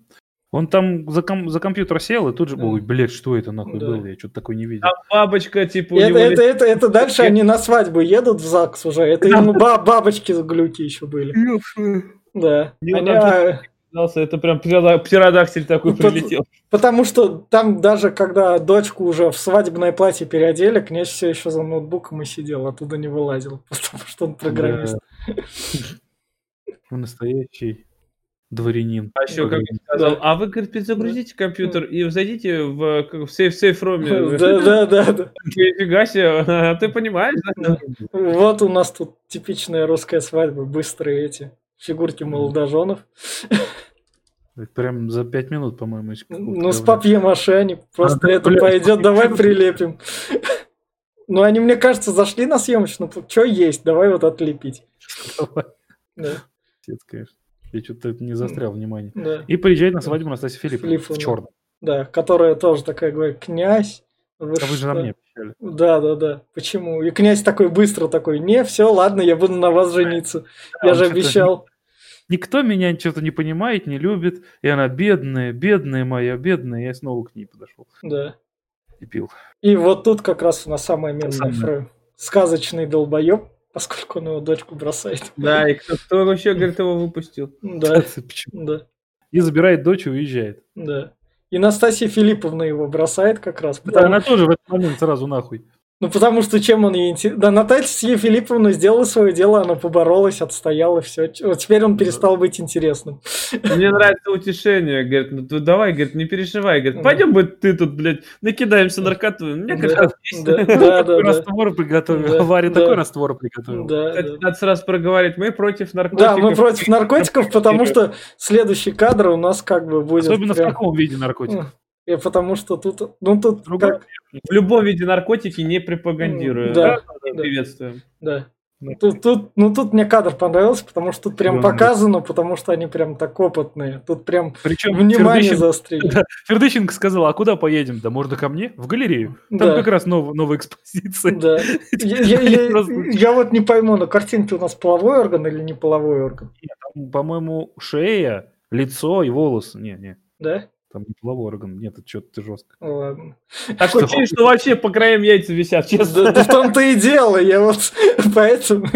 Speaker 2: Он там за, ком- за компьютер сел и тут же, ой, блядь, что это нахуй да. было? Я что-то такое не видел.
Speaker 3: Там бабочка, типа,
Speaker 1: это, это, это, это дальше они на свадьбу едут в ЗАГС уже. Это ему бабочки глюки еще были. Да. Они,
Speaker 3: а... Это прям птеродактиль такой прилетел.
Speaker 1: Потому что там даже когда дочку уже в свадебное платье переодели, князь все еще за ноутбуком и сидел, оттуда не вылазил, *laughs* потому что он программист.
Speaker 2: Настоящий дворянин.
Speaker 3: А еще как сказал, а вы, говорит, перезагрузите компьютер и зайдите в, в сейф, сейф роме.
Speaker 1: Да, да, да. да.
Speaker 3: Нифига себе, а ты понимаешь?
Speaker 1: Вот у нас тут типичная русская свадьба, быстрые эти фигурки молодоженов.
Speaker 2: Прям за пять минут, по-моему.
Speaker 1: Ну, с папье-маше они просто а, это блядь, пойдет, *laughs* давай прилепим. Ну, они, мне кажется, зашли на съемочную, что есть, давай вот отлепить.
Speaker 2: Давай. Да. конечно. Я что-то не застрял внимание. Да. И приезжает на свадьбу Настасья Филипповна Филипповна. в черном.
Speaker 1: Да, которая тоже такая говорит, князь.
Speaker 2: Вы, а вы же на мне обещали.
Speaker 1: Да, да, да. Почему? И князь такой быстро такой, не, все, ладно, я буду на вас жениться. Да, я же обещал.
Speaker 2: Никто меня что-то не понимает, не любит. И она бедная, бедная моя, бедная. Я снова к ней подошел.
Speaker 1: Да.
Speaker 2: И пил.
Speaker 1: И вот тут как раз у нас самая менная фраза. Сказочный долбоеб, поскольку он его дочку бросает.
Speaker 3: Да, и кто, кто вообще, говорит, его выпустил?
Speaker 1: Да. Почему? Да.
Speaker 2: И забирает дочь и уезжает.
Speaker 1: Да. И Настасья Филипповна его бросает как раз.
Speaker 2: Потому... Да, она тоже в этот момент сразу нахуй.
Speaker 1: Ну, потому что чем он ей интересен? Да, Наталья Филипповна сделала свое дело, она поборолась, отстояла, все. Вот теперь он перестал быть интересным.
Speaker 3: Мне нравится утешение. Говорит, ну давай, говорит, не переживай. Говорит, пойдем бы ты тут, блядь, накидаемся наркоту. Мне как раз
Speaker 2: да, да, да, раствор приготовил. Варя такой раствор приготовил.
Speaker 3: Надо сразу проговорить, мы против наркотиков.
Speaker 1: Да, мы против наркотиков, потому что следующий кадр у нас как бы будет...
Speaker 2: Особенно в каком виде наркотиков?
Speaker 1: И потому что тут, ну тут как...
Speaker 3: В любом виде наркотики не пропагандирую.
Speaker 1: Да,
Speaker 3: да, приветствуем.
Speaker 1: Да. Тут, тут, ну тут мне кадр понравился, потому что тут прям да, показано, да. потому что они прям так опытные. Тут прям
Speaker 2: Причем
Speaker 1: внимание Фердыщенко, заострили. *laughs*
Speaker 2: Да, Фердыщенко сказал, а куда поедем? Да можно ко мне, в галерею. Там да. как раз нов, новая экспозиция.
Speaker 1: Да. *laughs* я, я, я, я вот не пойму, на картинке у нас половой орган или не половой орган?
Speaker 2: Нет, по-моему, шея, лицо и волосы. Не, не.
Speaker 1: Да?
Speaker 2: Там не половой орган, нет, это что-то жестко.
Speaker 1: Ладно. *laughs*
Speaker 3: Такое ощущение, что вообще по краям яйца висят, честно.
Speaker 1: Да, в том-то и дело, я вот *laughs* поэтому...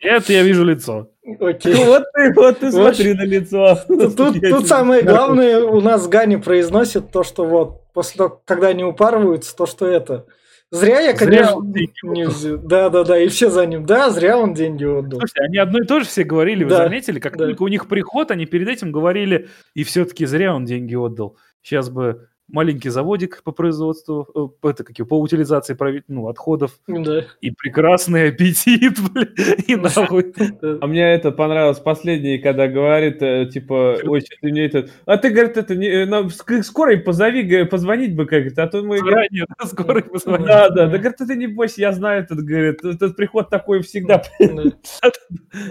Speaker 2: Это я вижу лицо.
Speaker 1: Окей. *laughs*
Speaker 3: Вот ты, вот ты смотри
Speaker 1: общем,
Speaker 3: на лицо.
Speaker 1: Тут, тут- самое главное у нас Гани произносит то, что вот после того, когда они упарываются, то, что это. Зря я, конечно, не взял. Да, да, да, и все за ним. Да, зря он деньги отдал.
Speaker 2: Слушайте, они одно и то же все говорили, вы
Speaker 1: Да,
Speaker 2: заметили? Как
Speaker 1: да.
Speaker 2: только у них приход, они перед этим говорили, и все-таки зря он деньги отдал. Сейчас бы маленький заводик по производству, э, это как по утилизации ну, отходов,
Speaker 1: Да.
Speaker 2: и прекрасный аппетит, *laughs* блин, и нахуй.
Speaker 3: А мне это понравилось последний, когда говорит, э, типа, ой, что ты мне это... А ты, говорит, это, не, э, нам ск- скорой позови, позвонить бы, как говорит, а то мы...
Speaker 2: Заранее, да, скоро позвоним.
Speaker 3: Да, да, да, говорит, ты не бойся, я знаю этот, говорит, этот приход такой всегда.
Speaker 1: Да.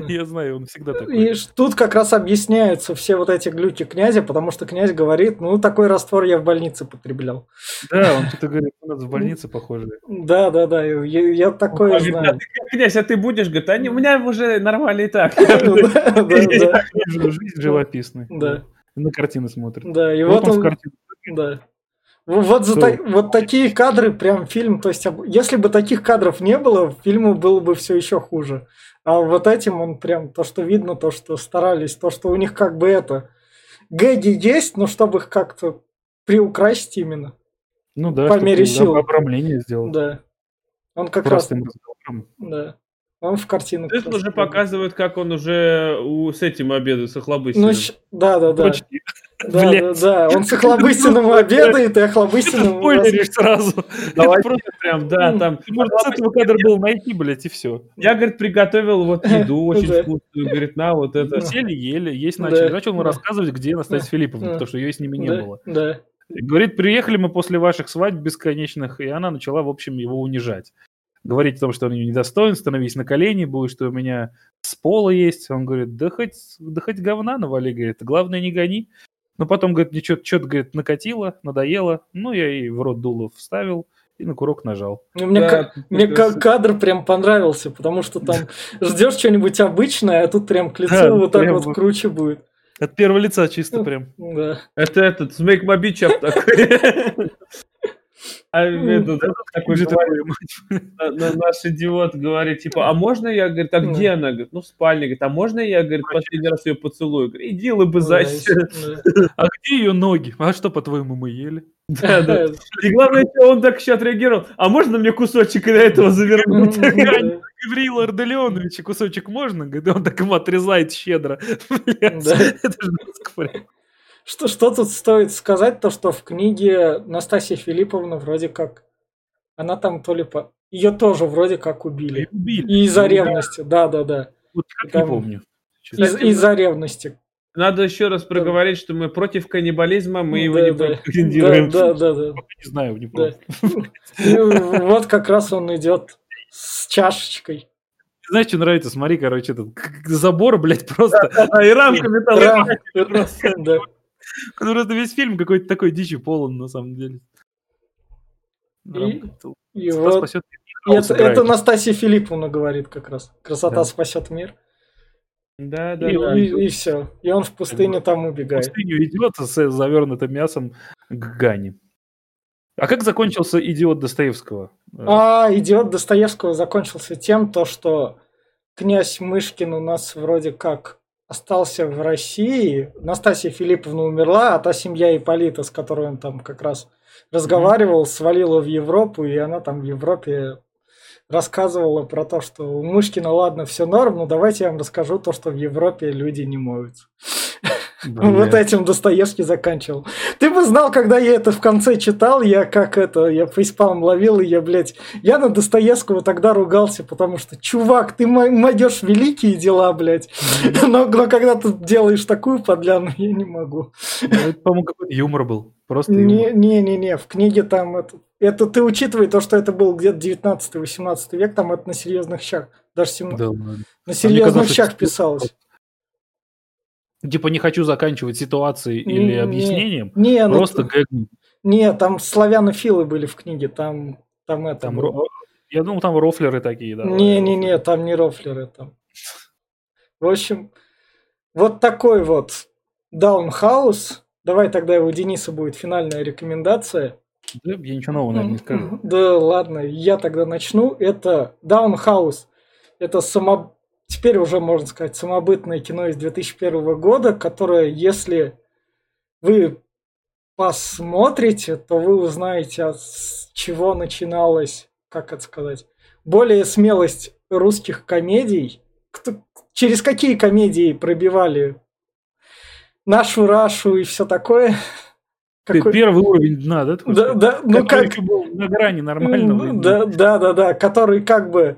Speaker 2: Я знаю, он всегда
Speaker 1: И
Speaker 2: такой.
Speaker 1: ж- тут как раз объясняются все вот эти глюки князя, потому что князь говорит, ну, такой раствор я в больнице потреблял.
Speaker 2: Да, он что-то говорит, у нас в больнице похоже.
Speaker 1: Да, да, да, я, я такое
Speaker 3: «А
Speaker 1: знаю.
Speaker 3: ты, князь, а ты будешь? Говорит, а не, у меня уже нормально и так. *laughs*
Speaker 1: Да, да, да, *laughs*
Speaker 2: Жизнь живописная.
Speaker 1: Да.
Speaker 2: На картины смотрит.
Speaker 1: да, и
Speaker 2: Вот он
Speaker 1: он. Да. Вот, за
Speaker 2: Что?
Speaker 1: та- вот такие кадры, прям фильм, то есть, если бы таких кадров не было, фильму было бы все еще хуже. А вот этим он прям, то, что видно, то, что старались, то, что у них как бы это, гэги есть, но чтобы их как-то приукрасить именно.
Speaker 2: Ну да,
Speaker 1: По мере сил.
Speaker 2: обрамление сделал.
Speaker 1: Да. Он как
Speaker 2: Простым
Speaker 1: раз,
Speaker 2: разговором.
Speaker 1: да. Он в картину. Раз
Speaker 3: уже
Speaker 1: прям.
Speaker 3: показывают, как он уже у- с этим обедает, с Охлобыстиным.
Speaker 1: Ну, щ- да, да, да.
Speaker 2: Почти. *laughs*
Speaker 1: Да, да, да. Он с Охлобыстиным обедает, и Охлобыстиным...
Speaker 2: Спойлеришь сразу.
Speaker 3: Давай
Speaker 2: Это просто-
Speaker 3: прям, да, там.
Speaker 2: Может, с этого кадра был найти, блядь, и все.
Speaker 3: Я, говорит, приготовил вот *laughs* еду очень вкусную. Говорит, на, вот это.
Speaker 2: Сели, ели, есть начали. Начал ему рассказывать, где Настасья Филипповна, потому что ее с ними не
Speaker 1: Да,
Speaker 2: было.
Speaker 1: да.
Speaker 2: Говорит, приехали мы после ваших свадьб бесконечных, и она начала, в общем, его унижать. Говорить о том, что он ее недостоин, становись на колени, будет, что у меня с пола есть. Он говорит, да хоть, да хоть говна навали, говорит, главное не гони. Но потом, говорит, мне что-то, говорит, накатило, надоело. Ну, я ей в рот дуло вставил и на курок нажал.
Speaker 1: Ну, Мне,
Speaker 3: Да, тут
Speaker 1: мне
Speaker 3: раз-
Speaker 1: кадр прям понравился, потому что там *laughs* ждешь что-нибудь обычное, а тут прям к лицу
Speaker 2: Да,
Speaker 1: вот так
Speaker 2: прям
Speaker 1: вот. круче будет.
Speaker 2: От первого лица чисто
Speaker 1: Ну,
Speaker 2: прям.
Speaker 1: Да.
Speaker 3: Это этот, Bitch Up такой. *laughs* А этот такой
Speaker 2: Же
Speaker 3: на- на- наш идиот говорит, типа, а можно я, говорит, а
Speaker 1: Ну.
Speaker 3: где она? Говорит, ну, в спальне. Говорит, а можно я, говорит, последний раз ее поцелую? Говорит, иди лыбызайся.
Speaker 1: Да. *laughs*
Speaker 2: А где ее ноги? А что, по-твоему, мы ели?
Speaker 3: Да, да. И главное, что он так еще отреагировал. А можно мне кусочек для этого завернуть?
Speaker 2: Гавриил Арделеонович, кусочек можно? Говорит, он так ему отрезает щедро. *laughs* Это же.
Speaker 1: Что, что тут стоит сказать, то что в книге Настасья Филипповна вроде как, она там то ли по... Ее тоже вроде как убили.
Speaker 2: И убили.
Speaker 1: И из-за
Speaker 2: Ну,
Speaker 1: ревности, да, да, да.
Speaker 2: Вот как
Speaker 1: Там-
Speaker 2: не помню.
Speaker 1: Из- Из-за ревности.
Speaker 3: Надо еще раз проговорить, что мы против каннибализма, мы его
Speaker 1: Да,
Speaker 3: не
Speaker 1: да.
Speaker 3: пропагандируем.
Speaker 1: Да, да, да.
Speaker 2: Пока Не знаю, не
Speaker 1: да.
Speaker 2: помню.
Speaker 1: И *laughs* вот как раз он идет с чашечкой.
Speaker 2: Знаешь, что нравится? Смотри, короче, этот забор, блядь, просто.
Speaker 3: А и рамка металла.
Speaker 1: Да. *laughs*
Speaker 2: Просто весь фильм какой-то такой дичи полон, на самом деле.
Speaker 1: И-. И вот
Speaker 2: спасет мир,
Speaker 1: и это, это Настасья Филипповна говорит как раз. Красота
Speaker 2: Да.
Speaker 1: спасет мир.
Speaker 3: Да, да,
Speaker 1: И,
Speaker 3: да.
Speaker 1: все. И он в пустыне там
Speaker 2: в
Speaker 1: убегает.
Speaker 2: пустыню идет с завернутым мясом к Гане. А как закончился идиот Достоевского?
Speaker 1: А идиот Достоевского закончился тем, то, что князь Мышкин у нас вроде как остался в России. Настасья Филипповна умерла, а та семья Иполита, с которой он там как раз разговаривал, свалила в Европу, и она там в Европе рассказывала про то, что у Мышкина, ладно, все норм, но давайте я вам расскажу то, что в Европе люди не моются. Вот
Speaker 2: Бля.
Speaker 1: этим Достоевский заканчивал. Ты бы знал, когда я это в конце читал, я как это, я фейспалм ловил, и я, блядь, я на Достоевского тогда ругался, потому что, чувак, ты найдешь великие дела, блядь, но, но когда ты делаешь такую подляну, я не могу.
Speaker 2: Ну, Это, по-моему, какой-то юмор был. Просто.
Speaker 1: Не-не-не, в книге там это, это ты учитывай то, что это был где-то 19-18 век, там это на серьезных щах, даже 17,
Speaker 2: Да
Speaker 1: на серьезных
Speaker 2: казалось, что
Speaker 1: щах писалось.
Speaker 2: Типа не хочу заканчивать ситуацией или
Speaker 1: Не-
Speaker 2: объяснением.
Speaker 1: Не, ну,
Speaker 2: Просто гэгну.
Speaker 1: не, там славянофилы были в книге, там, там это
Speaker 2: Там,
Speaker 1: было.
Speaker 2: ро- я думал, там рофлеры такие, да.
Speaker 1: Не-не-не, там не рофлеры там. В общем, вот такой вот Даунхаус. Давай тогда у Дениса будет финальная рекомендация.
Speaker 2: Да, я ничего нового, наверное, не скажу.
Speaker 1: Да ладно, я тогда начну. Это Даунхаус. Это само... теперь уже, можно сказать, самобытное кино из 2001 года, которое, если вы посмотрите, то вы узнаете, с чего начиналось, как это сказать, более смелость русских комедий. Кто, через какие комедии пробивали нашу Рашу и все такое. *laughs*
Speaker 2: Какой... первый уровень дна, да?
Speaker 1: Да, да, ну как...
Speaker 2: Был на грани нормального.
Speaker 1: Да, да, да, да, который как бы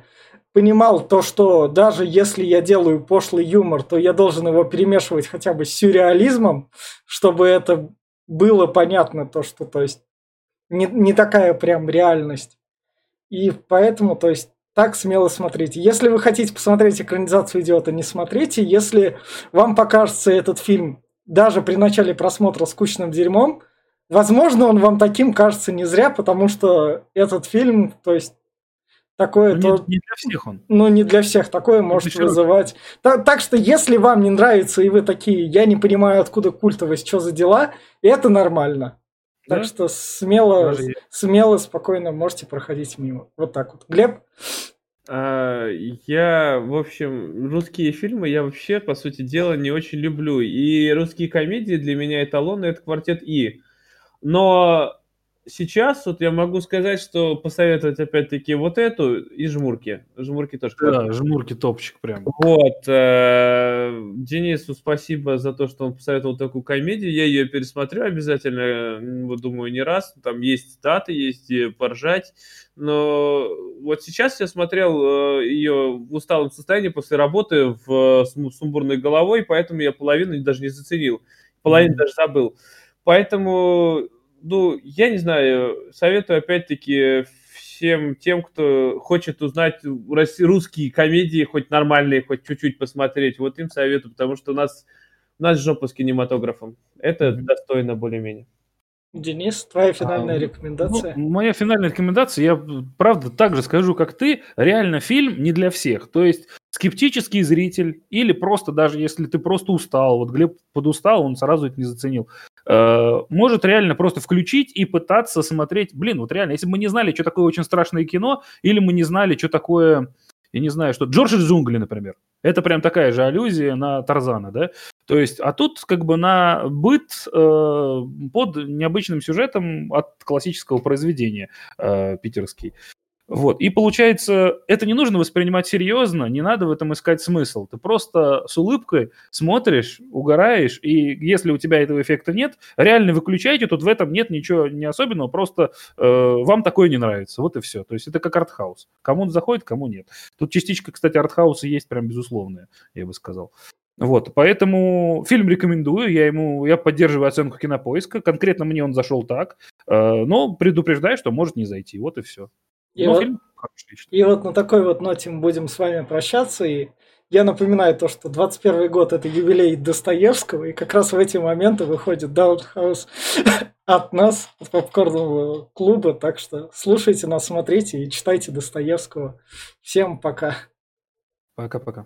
Speaker 1: понимал то, что даже если я делаю пошлый юмор, то я должен его перемешивать хотя бы с сюрреализмом, чтобы это было понятно, то, что, то есть, не, не такая прям реальность. И поэтому, то есть, так смело смотрите. Если вы хотите посмотреть экранизацию «Идиота», не смотрите. Если вам покажется этот фильм даже при начале просмотра скучным дерьмом, возможно, он вам таким кажется не зря, потому что этот фильм, то есть Такое
Speaker 2: ну, то... не, не для всех он.
Speaker 1: Ну, не для всех. Такое это может вызывать. Так, так что, если вам не нравится, и вы такие, я не понимаю, откуда культовость, что за дела, это нормально. Да? Так что смело, смело, спокойно можете проходить мимо. Вот так вот. Глеб?
Speaker 3: А, я, в общем, русские фильмы я вообще, по сути дела, не очень люблю. И русские комедии для меня эталоны это квартет И. Но сейчас вот я могу сказать, что посоветовать опять-таки вот эту и жмурки. Жмурки тоже.
Speaker 2: Да, жмурки топчик прям.
Speaker 3: Вот. Э, Денису спасибо за то, что он посоветовал такую комедию. Я ее пересмотрю обязательно, думаю, не раз. Там есть даты, есть поржать. Но вот сейчас я смотрел э, ее в усталом состоянии после работы в, с сумбурной головой, поэтому я половину даже не заценил. Половину mm-hmm. даже забыл. Поэтому ну, я не знаю, советую опять-таки всем тем, кто хочет узнать русские комедии, хоть нормальные, хоть чуть-чуть посмотреть, вот им советую, потому что у нас, у нас жопа с кинематографом. Это mm-hmm. достойно более-менее.
Speaker 1: Денис, твоя финальная а, рекомендация?
Speaker 2: Ну, моя финальная рекомендация, я правда так же скажу, как ты, реально фильм не для всех. То есть скептический зритель или просто даже если ты просто устал, вот Глеб подустал, он сразу это не заценил, э, может реально просто включить и пытаться смотреть, блин, вот реально, если бы мы не знали, что такое очень страшное кино, или мы не знали, что такое я не знаю, что Джордж из джунглей, например. Это прям такая же аллюзия на Тарзана, да? То есть, а тут как бы на быт э, под необычным сюжетом от классического произведения э, питерский. Вот. И получается, это не нужно воспринимать серьезно, не надо в этом искать смысл. Ты просто с улыбкой смотришь, угораешь, и если у тебя этого эффекта нет, реально выключайте, тут в этом нет ничего не особенного, просто э, вам такое не нравится. Вот и все. То есть это как артхаус. Кому он заходит, кому нет. Тут частичка, кстати, артхауса есть прям безусловная, я бы сказал. Вот, поэтому фильм рекомендую, я ему, я поддерживаю оценку кинопоиска, конкретно мне он зашел так, э, но предупреждаю, что может не зайти, вот и все.
Speaker 1: И, вот, и вот на такой вот ноте мы будем с вами прощаться. И я напоминаю то, что 21 год это юбилей Достоевского, и как раз в эти моменты выходит Даунхаус *laughs* от нас, от попкорного клуба. Так что слушайте нас, смотрите и читайте Достоевского. Всем пока.
Speaker 2: Пока-пока.